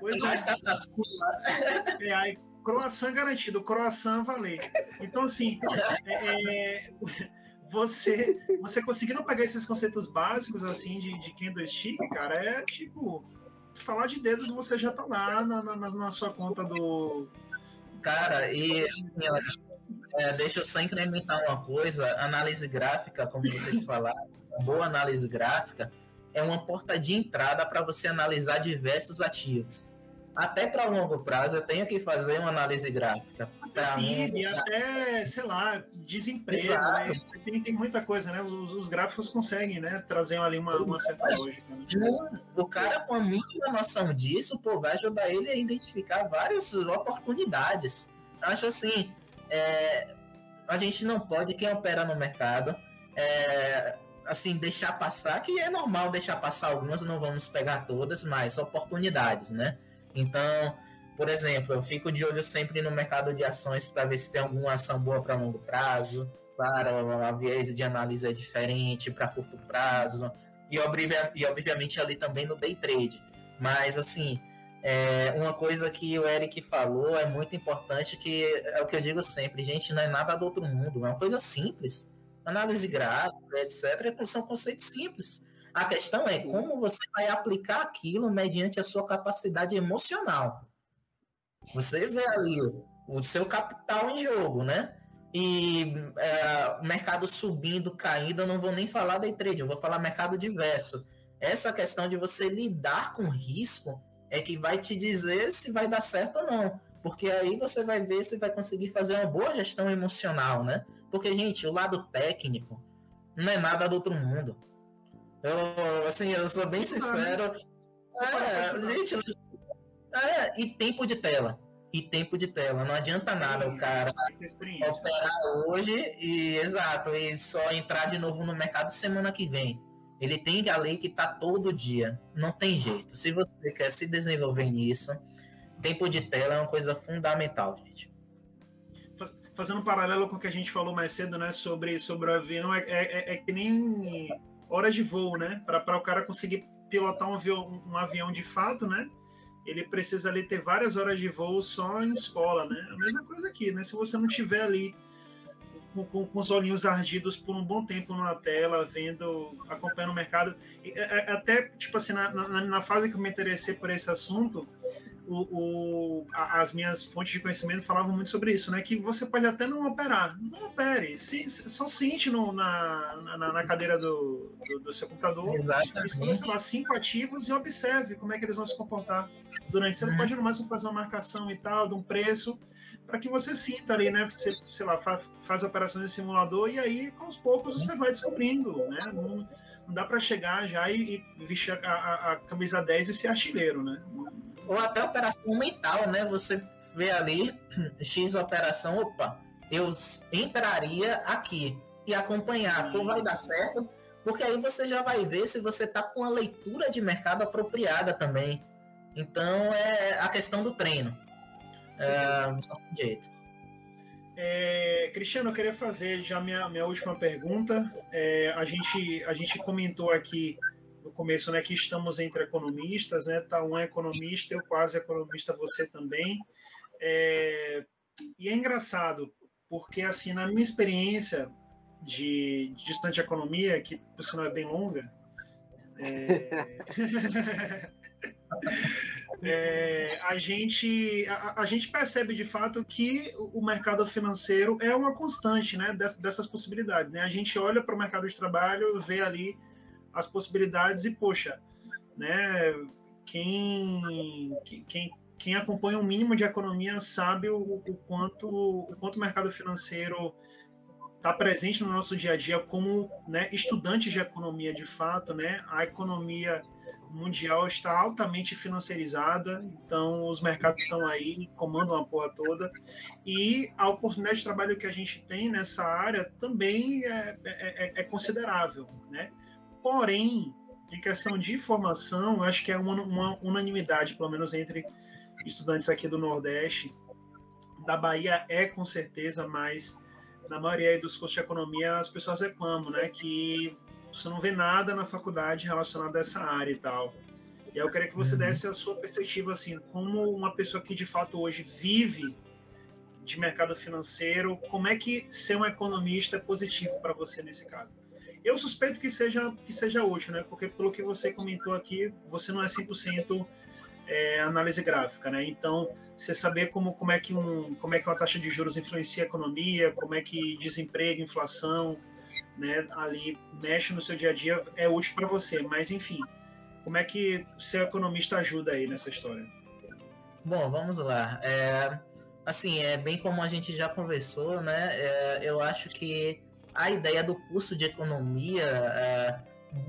Pois é. é. Aí, croissant garantido, croissant valer. Então, assim, é, é você, você conseguindo pegar esses conceitos básicos, assim, de, de candlestick, cara, é tipo, salar de dedos você já tá lá na, na, na sua conta do... Cara, e é, deixa eu só incrementar uma coisa, análise gráfica, como vocês falaram, boa análise gráfica é uma porta de entrada para você analisar diversos ativos até para longo prazo eu tenho que fazer uma análise gráfica. PIB, até, sei lá, desemprego, né? tem, tem muita coisa, né? Os, os, gráficos conseguem, né? Trazer ali uma, uma certa lógica. Né? O cara com a mínima noção disso, pô, vai ajudar ele a identificar várias oportunidades. Acho assim, é, a gente não pode, quem opera no mercado, é, assim, deixar passar, que é normal deixar passar algumas, não vamos pegar todas, mas oportunidades, né? Então, por exemplo, eu fico de olho sempre no mercado de ações para ver se tem alguma ação boa para longo prazo. Claro, a viés de análise é diferente para curto prazo. E, e, obviamente ali também no day trade. Mas assim, é, uma coisa que o Eric falou é muito importante, que é o que eu digo sempre, gente, não é nada do outro mundo, é uma coisa simples. Análise gráfica, etc., são conceitos simples. A questão é como você vai aplicar aquilo mediante a sua capacidade emocional. Você vê ali o seu capital em jogo, né? E é, mercado subindo, caindo, eu não vou nem falar day trade, eu vou falar mercado diverso. Essa questão de você lidar com risco é que vai te dizer se vai dar certo ou não. Porque aí você vai ver se vai conseguir fazer uma boa gestão emocional, né? Porque, gente, o lado técnico não é nada do outro mundo. Eu, assim, eu sou bem sincero. É, gente, é, e tempo de tela. E tempo de tela. Não adianta nada o cara operar hoje e, exato, e só entrar de novo no mercado semana que vem. Ele tem a lei que tá todo dia. Não tem jeito. Se você quer se desenvolver nisso, tempo de tela é uma coisa fundamental, gente. Fazendo um paralelo com o que a gente falou mais cedo, né, sobre, sobre o avião, é, é, é que nem horas de voo, né? Para o cara conseguir pilotar um avião, um avião de fato, né? Ele precisa ali ter várias horas de voo só em escola, né? A mesma coisa aqui, né? Se você não tiver ali com, com, com, os olhinhos ardidos por um bom tempo na tela, vendo, acompanhando o mercado. E, é, é, até, tipo assim, na, na, na, fase que eu me interessei por esse assunto, o, o, as minhas fontes de conhecimento falavam muito sobre isso, né? Que você pode até não operar. Não opere. Se, só sente no, na, na, na, cadeira do, do, do, seu computador. Exatamente. Escolha, sei lá, cinco ativos e observe como é que eles vão se comportar durante. Você uhum. pode no máximo fazer uma marcação e tal, de um preço, para que você sinta ali, né? Você, sei lá, faz, faz operações de simulador e aí, com os poucos, você vai descobrindo, né? Não, não dá para chegar já e, e vestir a, a, a, camisa 10 e ser artilheiro, né? ou até operação mental, né? Você vê ali [clears throat] X operação, opa, eu entraria aqui e acompanhar, pô, vai dar certo, porque aí você já vai ver se você tá com a leitura de mercado apropriada também. Então é a questão do treino. É, jeito. É, Cristiano, eu queria fazer já minha, minha última pergunta. É, a, gente, a gente comentou aqui no começo, né, que estamos entre economistas, né, tá um é economista, eu quase economista, você também. É, e é engraçado, porque assim, na minha experiência de, de distante economia, que por sinal é bem longa, é... [laughs] [laughs] é, a, gente, a, a, gente percebe de fato que o mercado financeiro é uma constante né, dessas, possibilidades. Né? A gente olha para o mercado de trabalho, vê ali as possibilidades e, poxa, né, quem, quem, quem acompanha um mínimo de economia sabe o, o, quanto, o quanto o mercado financeiro está presente no nosso dia a dia como né, estudantes de economia de fato, né? A economia mundial está altamente financiarizada, então os mercados estão aí, comandam a porra toda, e a oportunidade de trabalho que a gente tem nessa área também é, é, é, é considerável, né? Porém, em questão de formação, acho que é uma, uma unanimidade, pelo menos entre estudantes aqui do Nordeste, da Bahia é com certeza, mas na maioria dos cursos de economia as pessoas reclamam, né, que você não vê nada na faculdade relacionado a essa área e tal. E eu queria que você uhum. desse a sua perspectiva, assim, como uma pessoa que de fato hoje vive de mercado financeiro, como é que ser um economista é positivo para você nesse caso? Eu suspeito que seja, que seja útil, né? Porque pelo que você comentou aqui, você não é 100% é, análise gráfica, né? Então, você saber como, como, é que um, como é que uma taxa de juros influencia a economia, como é que desemprego, inflação, né, ali mexe no seu dia a dia é útil para você. Mas, enfim, como é que ser economista ajuda aí nessa história? Bom, vamos lá. É, assim, é bem como a gente já conversou, né? É, eu acho que a ideia do curso de economia, é,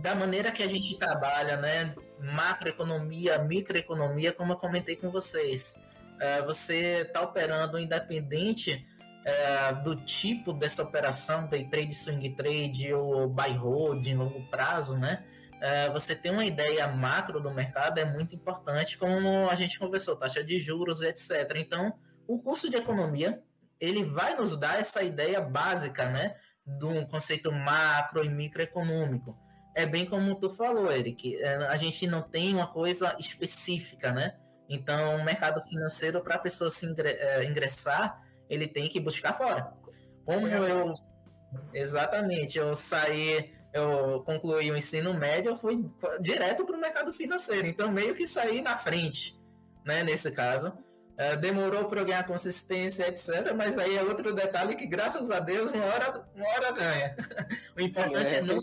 da maneira que a gente trabalha, né? Macroeconomia, microeconomia, como eu comentei com vocês. É, você está operando independente é, do tipo dessa operação, day trade, swing trade ou buy hold em longo prazo, né? É, você ter uma ideia macro do mercado é muito importante, como a gente conversou, taxa de juros, etc. Então, o curso de economia ele vai nos dar essa ideia básica, né, do conceito macro e microeconômico. É bem como tu falou, Eric, é, a gente não tem uma coisa específica, né? Então, o mercado financeiro, para a pessoa se é, ingressar, ele tem que buscar fora. Como eu. Exatamente, eu saí, eu concluí o ensino médio, eu fui direto para o mercado financeiro. Então, meio que saí na frente, né, nesse caso. É, demorou para eu ganhar consistência, etc. Mas aí é outro detalhe que, graças a Deus, uma hora, uma hora ganha. [laughs] o importante é, é não,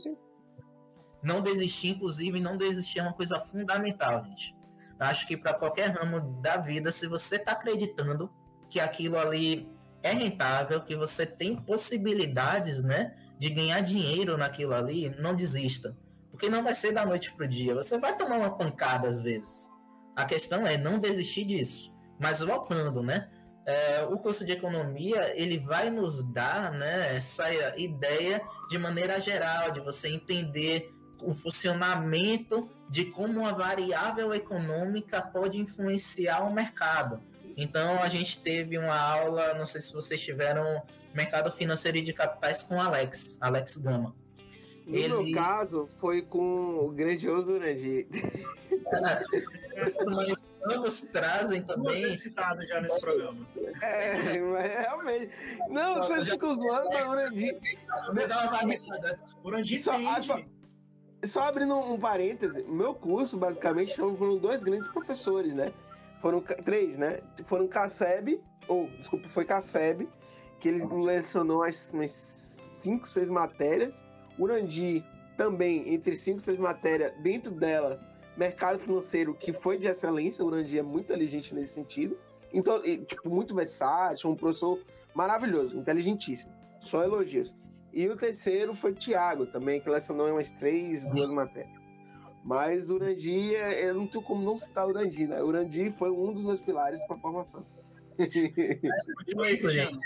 não desistir, inclusive, não desistir é uma coisa fundamental, gente. Acho que para qualquer ramo da vida, se você está acreditando que aquilo ali é rentável, que você tem possibilidades, né, de ganhar dinheiro naquilo ali, não desista. Porque não vai ser da noite pro dia. Você vai tomar uma pancada às vezes. A questão é não desistir disso. Mas voltando, né? É, o curso de economia ele vai nos dar né, essa ideia de maneira geral, de você entender o funcionamento de como uma variável econômica pode influenciar o mercado. Então a gente teve uma aula, não sei se vocês tiveram mercado financeiro e de capitais com Alex, Alex Gama. No Ele... meu caso, foi com o grandioso Urandir. [laughs] Mas ambos trazem também. Você citado já nesse programa. É, mas realmente. Não, vocês ficam zoando, mas [laughs] uma Urandir só, ah, só, só abrindo um parêntese, meu curso, basicamente, foram dois grandes professores, né? foram três, né? Foram Casseb, ou, desculpa, foi Casseb, que ele lecionou as, umas cinco, seis matérias. Urandi também, entre cinco, seis matérias, dentro dela, mercado financeiro, que foi de excelência. Urandi é muito inteligente nesse sentido. Então, tipo, muito versátil, um professor maravilhoso, inteligentíssimo. Só elogios. E o terceiro foi Tiago também, que lecionou umas três, duas matérias. Mas o Urandi, é, eu não tenho como não citar o Urandi, né? O Urandi foi um dos meus pilares para a formação. É isso, gente.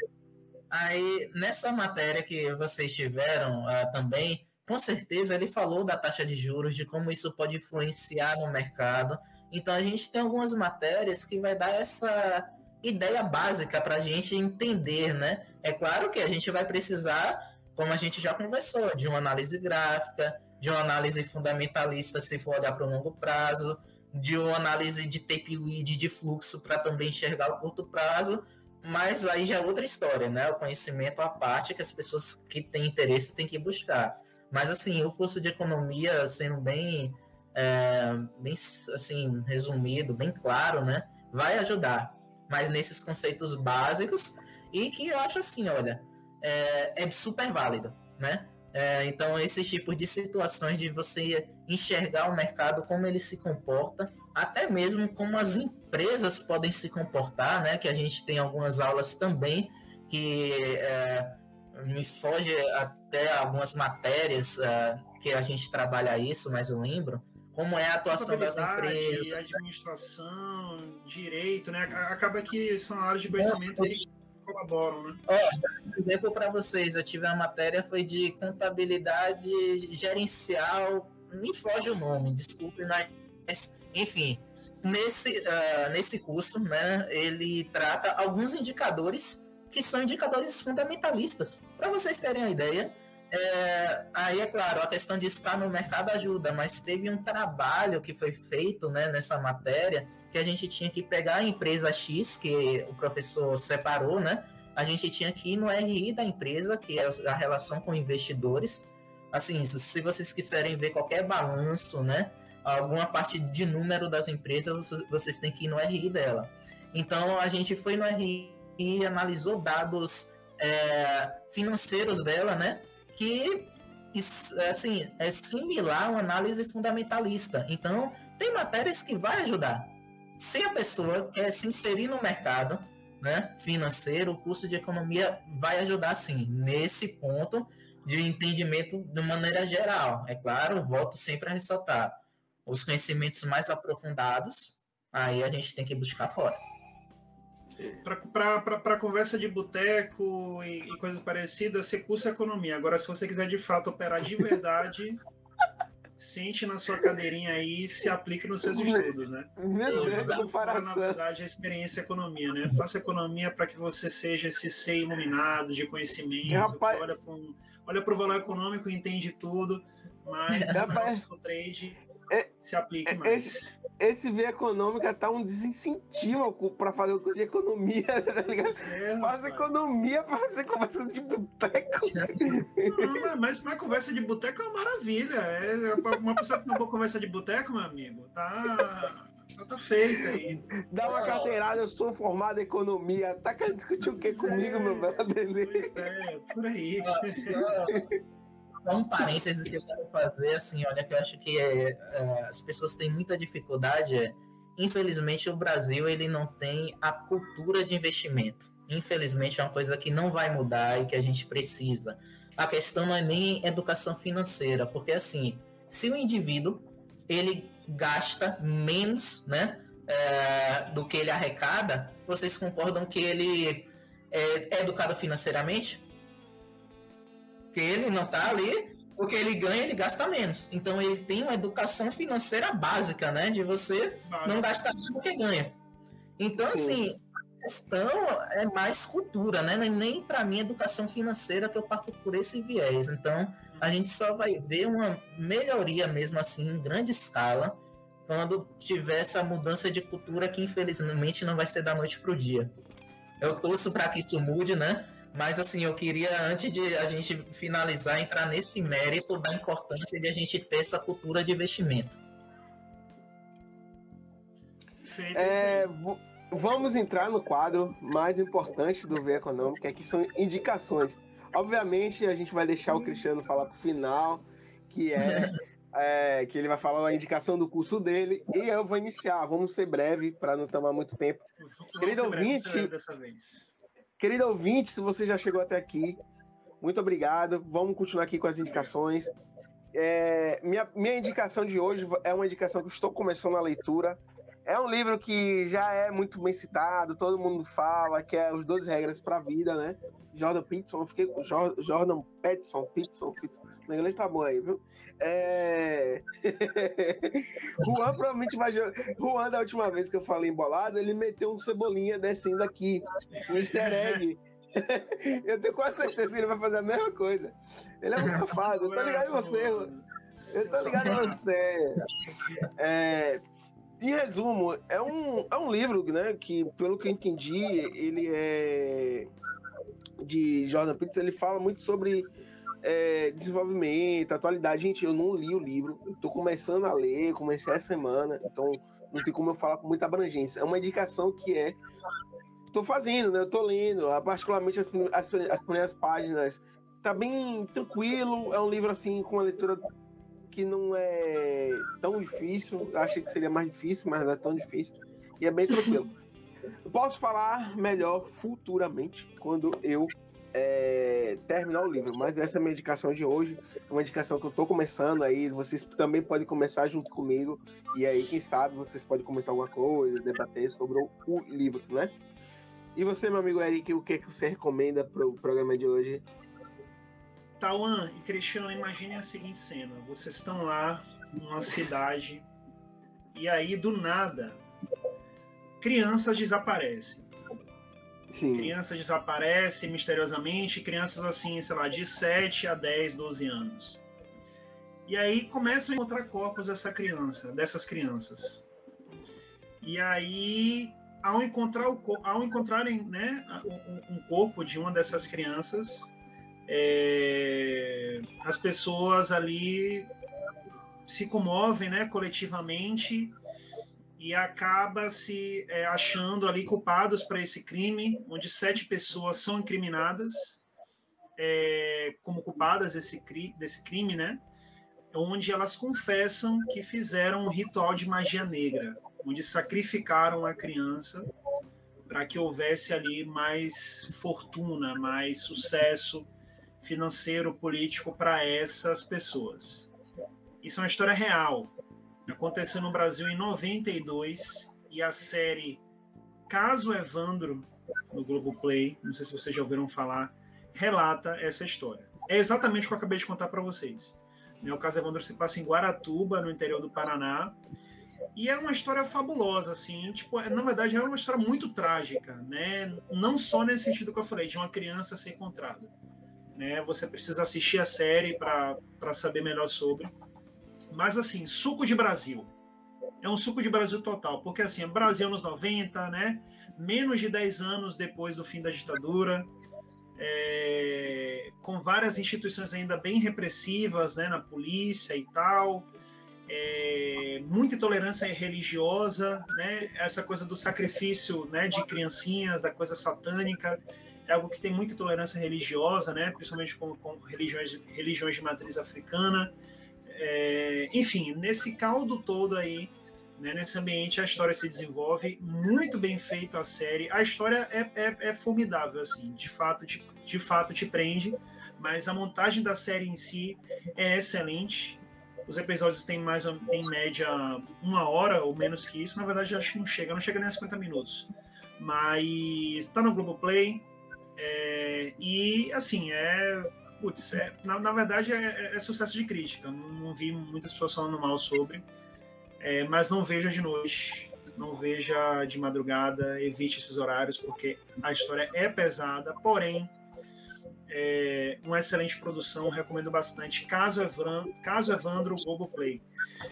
Aí, nessa matéria que vocês tiveram uh, também, com certeza ele falou da taxa de juros, de como isso pode influenciar no mercado. Então, a gente tem algumas matérias que vai dar essa ideia básica para a gente entender, né? É claro que a gente vai precisar, como a gente já conversou, de uma análise gráfica, de uma análise fundamentalista se for olhar para o longo prazo, de uma análise de tape weed de fluxo para também enxergar o curto prazo, mas aí já é outra história, né? O conhecimento à parte que as pessoas que têm interesse têm que buscar. Mas assim, o curso de economia, sendo bem, é, bem assim, resumido, bem claro, né? Vai ajudar. Mas nesses conceitos básicos e que eu acho assim, olha, é, é super válido, né? É, então, esses tipos de situações de você enxergar o mercado, como ele se comporta, até mesmo como as empresas podem se comportar, né? Que a gente tem algumas aulas também que é, me foge até algumas matérias uh, que a gente trabalha isso, mas eu lembro como é a atuação das empresas. administração, direito, né? Acaba que são áreas de conhecimento colaboram, né? Ó, exemplo para vocês, eu tive uma matéria foi de contabilidade gerencial, me foge o nome, desculpe, mas enfim, nesse, uh, nesse curso, né, ele trata alguns indicadores que são indicadores fundamentalistas. Para vocês terem a ideia, é, aí é claro, a questão de estar no mercado ajuda, mas teve um trabalho que foi feito né, nessa matéria que a gente tinha que pegar a empresa X, que o professor separou, né? A gente tinha que ir no RI da empresa, que é a relação com investidores. Assim, se vocês quiserem ver qualquer balanço, né? Alguma parte de número das empresas, vocês têm que ir no RI dela. Então, a gente foi no RI e analisou dados é, financeiros dela, né? que assim é similar a uma análise fundamentalista. Então, tem matérias que vai ajudar. Se a pessoa quer se inserir no mercado né, financeiro, o curso de economia vai ajudar sim, nesse ponto de entendimento de maneira geral. É claro, volto sempre a ressaltar os conhecimentos mais aprofundados, aí a gente tem que buscar fora para conversa de boteco e, e, coisas parecidas, você cursa economia. Agora, se você quiser de fato operar de verdade, sente na sua cadeirinha aí e se aplique nos seus estudos, né? Meu Deus, Na verdade, a experiência é economia, né? Faça economia para que você seja esse ser iluminado de conhecimento, Rapaz... olha para olha o valor econômico e entende tudo, mas Rapaz... o trade é, se aplique é, mais. Esse, esse V econômica tá um desincentivo para fazer o curso de economia, [laughs] tá ligado? Certo, Faz economia para fazer conversa de boteco. [laughs] Não, mas, mas conversa de boteco é uma maravilha. É, uma pessoa que não boa conversa de boteco, meu amigo, tá. Tá feita aí. Dá uma carteirada, eu sou formado em economia. Tá querendo discutir o que comigo, é, meu velho? Beleza. é, por aí. Um parêntese que eu quero fazer, assim, olha, que eu acho que é, as pessoas têm muita dificuldade. É, infelizmente, o Brasil ele não tem a cultura de investimento. Infelizmente, é uma coisa que não vai mudar e que a gente precisa. A questão não é nem educação financeira, porque assim, se o indivíduo ele gasta menos, né, é, do que ele arrecada, vocês concordam que ele é educado financeiramente? Porque ele não está ali, porque ele ganha, ele gasta menos. Então ele tem uma educação financeira básica, né? De você não gastar mais do que ganha. Então, Sim. assim, a questão é mais cultura, né? É nem para mim educação financeira que eu parto por esse viés. Então, a gente só vai ver uma melhoria mesmo assim em grande escala quando tiver essa mudança de cultura que infelizmente não vai ser da noite pro dia. Eu torço para que isso mude, né? Mas assim, eu queria, antes de a gente finalizar, entrar nesse mérito da importância de a gente ter essa cultura de investimento. É, vamos entrar no quadro mais importante do V Econômico, que aqui são indicações. Obviamente, a gente vai deixar o Cristiano falar para o final, que é, [laughs] é, que ele vai falar a indicação do curso dele, e eu vou iniciar. Vamos ser breve, para não tomar muito tempo. Vamos Querido ouvinte, dessa vez. Querido ouvinte, se você já chegou até aqui, muito obrigado. Vamos continuar aqui com as indicações. É, minha, minha indicação de hoje é uma indicação que estou começando a leitura. É um livro que já é muito bem citado, todo mundo fala, que é Os 12 Regras para a Vida, né? Jordan Peterson, eu fiquei com Jordan Peterson, Peterson, Peterson. O inglês tá bom aí, viu? É... [laughs] Juan provavelmente vai jogar. Juan, da última vez que eu falei embolado, ele meteu um cebolinha descendo aqui, um easter egg. [laughs] eu tenho quase certeza que ele vai fazer a mesma coisa. Ele é um safado, eu tô ligado em você, Eu tô ligado em você. É... Em resumo, é um, é um livro, né, que, pelo que eu entendi, ele é de Jordan Peterson, ele fala muito sobre é, desenvolvimento, atualidade. Gente, eu não li o livro, tô começando a ler, comecei essa semana, então não tem como eu falar com muita abrangência. É uma indicação que é. Tô fazendo, né? Eu tô lendo, particularmente as, as, as primeiras páginas. Tá bem tranquilo, é um livro assim com uma leitura que não é tão difícil. Eu achei que seria mais difícil, mas não é tão difícil. E é bem tranquilo. Eu posso falar melhor futuramente quando eu é, terminar o livro, mas essa é a minha indicação de hoje. É uma indicação que eu tô começando aí. Vocês também podem começar junto comigo. E aí, quem sabe, vocês podem comentar alguma coisa, debater sobre o, o livro, né? E você, meu amigo Eric, o que, é que você recomenda pro programa de hoje? Tawan e Cristiano, imaginem a seguinte cena: vocês estão lá numa cidade e aí do nada crianças desaparecem. Sim. Crianças desaparecem misteriosamente, crianças assim, sei lá, de 7 a 10, 12 anos. E aí começam a encontrar corpos dessa criança, dessas crianças. E aí, ao encontrar o, ao encontrarem né, um corpo de uma dessas crianças, é, as pessoas ali se comovem, né, coletivamente e acaba se é, achando ali culpados para esse crime, onde sete pessoas são incriminadas é, como culpadas desse, desse crime, né? Onde elas confessam que fizeram um ritual de magia negra, onde sacrificaram a criança para que houvesse ali mais fortuna, mais sucesso financeiro, político para essas pessoas. Isso é uma história real, Aconteceu no Brasil em 92 e a série Caso Evandro, no Globoplay, não sei se vocês já ouviram falar, relata essa história. É exatamente o que eu acabei de contar para vocês. O caso Evandro se passa em Guaratuba, no interior do Paraná, e é uma história fabulosa, assim, tipo, é, na verdade é uma história muito trágica, né? Não só nesse sentido que eu falei, de uma criança ser encontrada. Né? Você precisa assistir a série para saber melhor sobre. Mas assim, suco de Brasil. É um suco de Brasil total, porque assim, Brasil anos 90, né? Menos de 10 anos depois do fim da ditadura, é, com várias instituições ainda bem repressivas, né, na polícia e tal, é, muita intolerância religiosa, né, essa coisa do sacrifício, né, de criancinhas, da coisa satânica, é algo que tem muita intolerância religiosa, né, principalmente com, com religiões, religiões de matriz africana é, enfim, nesse caldo todo aí, né, nesse ambiente, a história se desenvolve muito bem feita a série. A história é, é, é formidável, assim, de fato, de, de fato te prende, mas a montagem da série em si é excelente. Os episódios têm mais tem média uma hora ou menos que isso. Na verdade, acho que não chega, não chega nem a 50 minutos. Mas está no Globoplay. É, e assim, é putz, é, na, na verdade é, é, é, sucesso de crítica. Não, não, vi muitas pessoas falando mal sobre. É, mas não veja de noite, não veja de madrugada, evite esses horários, porque a história é pesada, porém, é uma excelente produção, recomendo bastante. Caso Evandro, Caso Evandro Globoplay.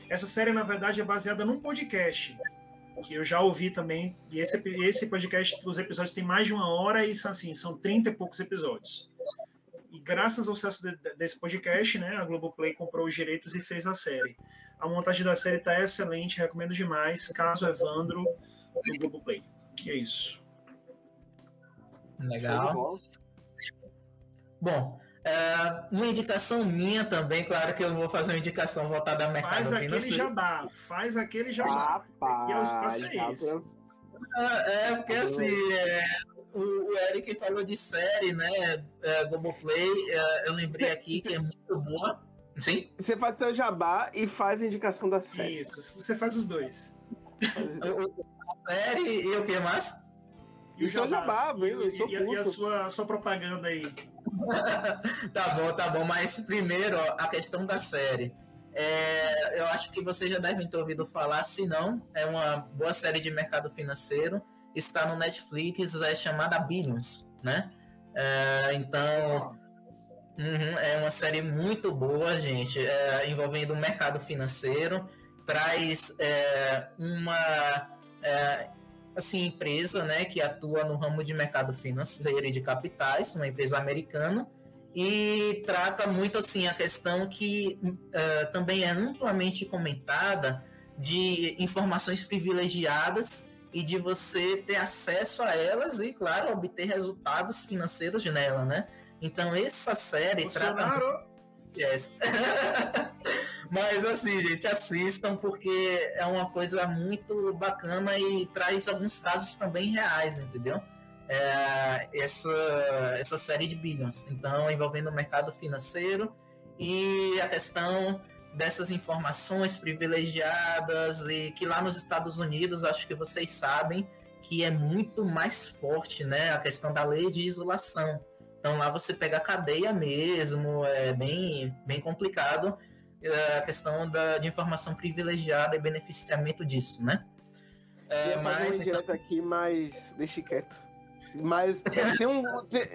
Essa série, na verdade, é baseada num podcast que eu já ouvi também, e esse, esse podcast, os episódios têm mais de uma hora e são assim, são 30 e poucos episódios. E graças ao sucesso de, desse podcast, né, a Globoplay comprou os direitos e fez a série. A montagem da série está excelente, recomendo demais. Caso Evandro, do Globoplay. E é isso. Legal. Bom, é, uma indicação minha também, claro que eu vou fazer uma indicação voltada ao mercado faz financeiro. Faz aquele jabá, faz aquele jabá. Rapaz, e é o espaço é isso. É, porque assim, é, o, o Eric falou de série, né? É, Globoplay, é, eu lembrei aqui que é muito boa. Sim? Você faz seu jabá e faz a indicação da série. Isso, você faz os dois. [laughs] a série e o que mais? E, o seu jabá, viu? E, e, e, a, sua, a sua propaganda aí. [laughs] tá bom, tá bom. Mas primeiro, ó, a questão da série. É, eu acho que vocês já devem ter ouvido falar, se não, é uma boa série de mercado financeiro está no Netflix, é chamada Billions, né? É, então, uhum, é uma série muito boa, gente, é, envolvendo o mercado financeiro, traz é, uma é, assim, empresa né, que atua no ramo de mercado financeiro e de capitais, uma empresa americana, e trata muito assim a questão que uh, também é amplamente comentada de informações privilegiadas e de você ter acesso a elas e, claro, obter resultados financeiros nela, né? Então, essa série trata. Yes. [laughs] Mas assim, gente, assistam porque é uma coisa muito bacana e traz alguns casos também reais, entendeu? é, essa, essa série de billions. Então, envolvendo o mercado financeiro e a questão dessas informações privilegiadas e que lá nos Estados Unidos, acho que vocês sabem que é muito mais forte, né, a questão da lei de isolação. Então lá você pega a cadeia mesmo, é bem, bem complicado a questão da, de informação privilegiada e beneficiamento disso, né? É, mas então... aqui, mas deixe quieto. Mas [laughs] tem um.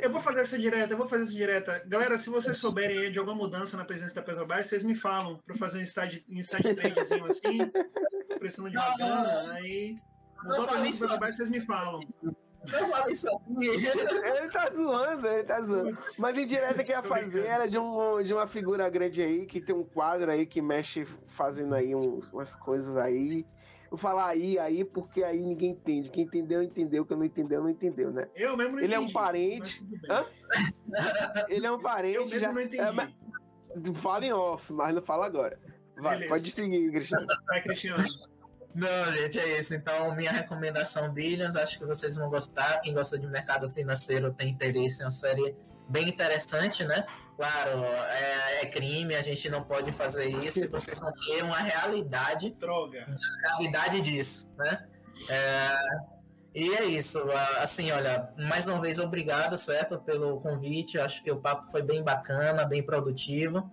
Eu vou fazer essa direta, eu vou fazer essa direta. Galera, se vocês souberem de alguma mudança na presença da Petrobras, vocês me falam para fazer um inside, um inside [laughs] tradezinho assim, precisando de uma grana, aí. Mudou a presença da Petrobras, vocês me falam. Isso Ele tá zoando, ele tá zoando. Mas em direta que ia fazer era de, um, de uma figura grande aí, que tem um quadro aí que mexe fazendo aí uns, umas coisas aí. Eu falar aí, aí, porque aí ninguém entende. Quem entendeu, entendeu. Quem não entendeu, não entendeu, né? Eu mesmo não Ele entendi, é um parente. Hã? Ele é um parente. Eu mesmo já... não entendi. É, fala em off, mas não fala agora. Vai, Beleza. pode seguir, Cristiano. Vai, Cristiano. Não, gente, é isso. Então, minha recomendação, Billions, acho que vocês vão gostar. Quem gosta de mercado financeiro tem interesse em uma série bem interessante, né? Claro, é, é, crime, a gente não pode fazer isso e vocês vão ter uma realidade. Droga. Realidade disso, né? É, e é isso. Assim, olha, mais uma vez, obrigado, certo, pelo convite. Acho que o papo foi bem bacana, bem produtivo.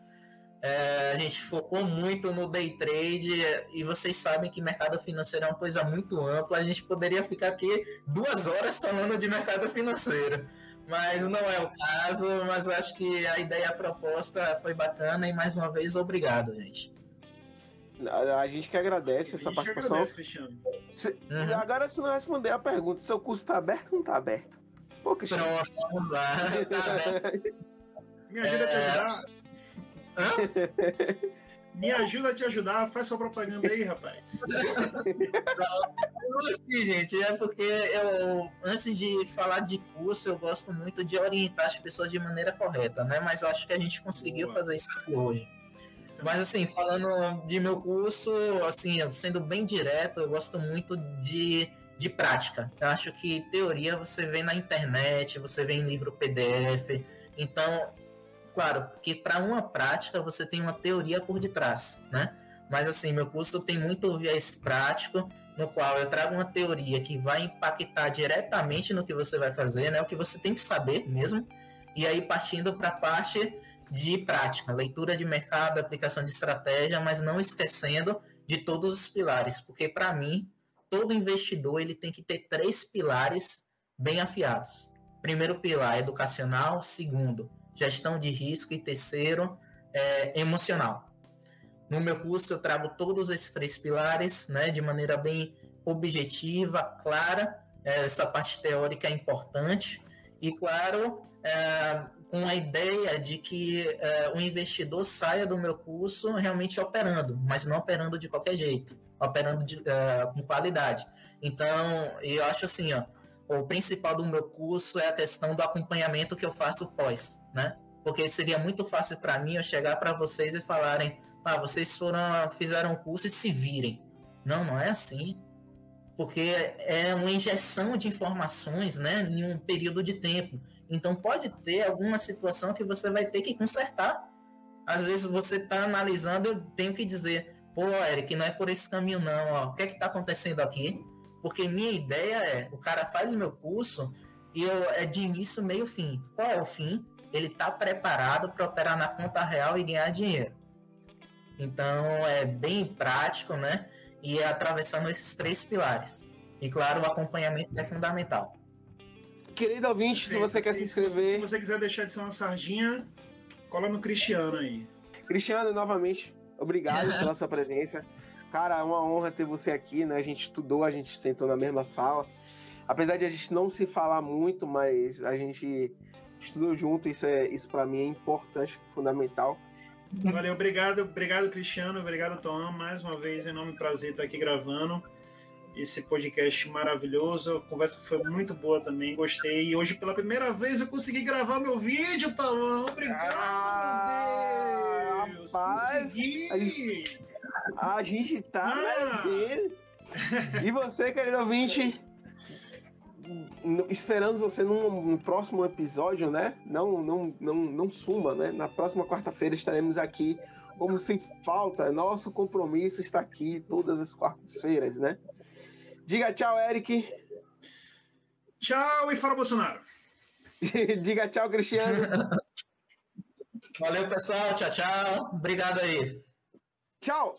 É, a gente focou muito no day trade e vocês sabem que mercado financeiro é uma coisa muito ampla. A gente poderia ficar aqui duas horas falando de mercado financeiro mas não é o caso. Mas acho que a ideia, a proposta foi bacana e mais uma vez, obrigado, gente. A, gente que agradece essa participação. Agradece, Cristiano. Se, uhum. Agora, se não responder a pergunta, seu curso está aberto ou não está aberto? Pô, Cristiano. Pronto, vamos lá. [laughs] Tá aberto. Me ajuda é... a te ajudar. Hã? Me ajuda a te ajudar, faz sua propaganda aí, rapaz. Não, assim, gente, é porque eu, antes de falar de curso, eu gosto muito de orientar as pessoas de maneira correta, né? Mas eu acho que a gente conseguiu Boa. fazer isso aqui hoje. É Mas assim, falando de meu curso, assim, sendo bem direto, eu gosto muito de, de prática. Eu acho que teoria você vê na internet, você vê em livro PDF. Então, claro, que para uma prática você tem uma teoria por detrás, né? Mas assim, meu curso tem muito viés prático, no qual eu trago uma teoria que vai impactar diretamente no que você vai fazer, né? O que você tem que saber mesmo. E aí partindo para a parte de prática, leitura de mercado, aplicação de estratégia, mas não esquecendo de todos os pilares, porque para mim todo investidor ele tem que ter três pilares bem afiados. Primeiro pilar educacional, segundo gestão de risco e terceiro, é, emocional. No meu curso eu trago todos esses três pilares, né, de maneira bem objetiva, clara. É, essa parte teórica é importante e, claro, é, com a ideia de que é, o investidor saia do meu curso realmente operando, mas não operando de qualquer jeito, operando de, é, com qualidade. Então, eu acho assim, ó, o principal do meu curso é a questão do acompanhamento que eu faço pós, né? Porque seria muito fácil para mim eu chegar para vocês e falarem, ah, vocês foram, fizeram um curso e se virem. Não, não é assim. Porque é uma injeção de informações, né, em um período de tempo. Então pode ter alguma situação que você vai ter que consertar. Às vezes você está analisando, eu tenho que dizer, pô, Eric, não é por esse caminho não, ó. O que é que está acontecendo aqui? Porque minha ideia é, o cara faz o meu curso e eu, é de início, meio, fim. Qual é o fim? Ele está preparado para operar na conta real e ganhar dinheiro. Então é bem prático, né? E é atravessando esses três pilares. E claro, o acompanhamento é fundamental. Querido ouvinte, se você quer se, se inscrever. Se você quiser deixar de ser uma sardinha, cola no Cristiano aí. Cristiano, novamente, obrigado pela sua presença. Cara, é uma honra ter você aqui, né? A gente estudou, a gente sentou na mesma sala. Apesar de a gente não se falar muito, mas a gente estudou junto, isso é isso para mim é importante, fundamental. Valeu, obrigado, obrigado Cristiano, obrigado Tom, mais uma vez enorme prazer estar aqui gravando esse podcast maravilhoso. A conversa foi muito boa também, gostei. E hoje pela primeira vez eu consegui gravar meu vídeo, Tom. Obrigado, ah, meu Deus. Rapaz, consegui. A gente tá ah. E você, querido ouvinte, esperando você num, num, próximo episódio, né? Não, não, não, não suma, né? Na próxima quarta-feira estaremos aqui como sem falta. Nosso compromisso está aqui todas as quartas-feiras, né? Diga tchau, Eric. Tchau e fora Bolsonaro. [laughs] Diga tchau, Cristiano. Valeu, pessoal. Tchau, tchau. Obrigado aí. Tchau.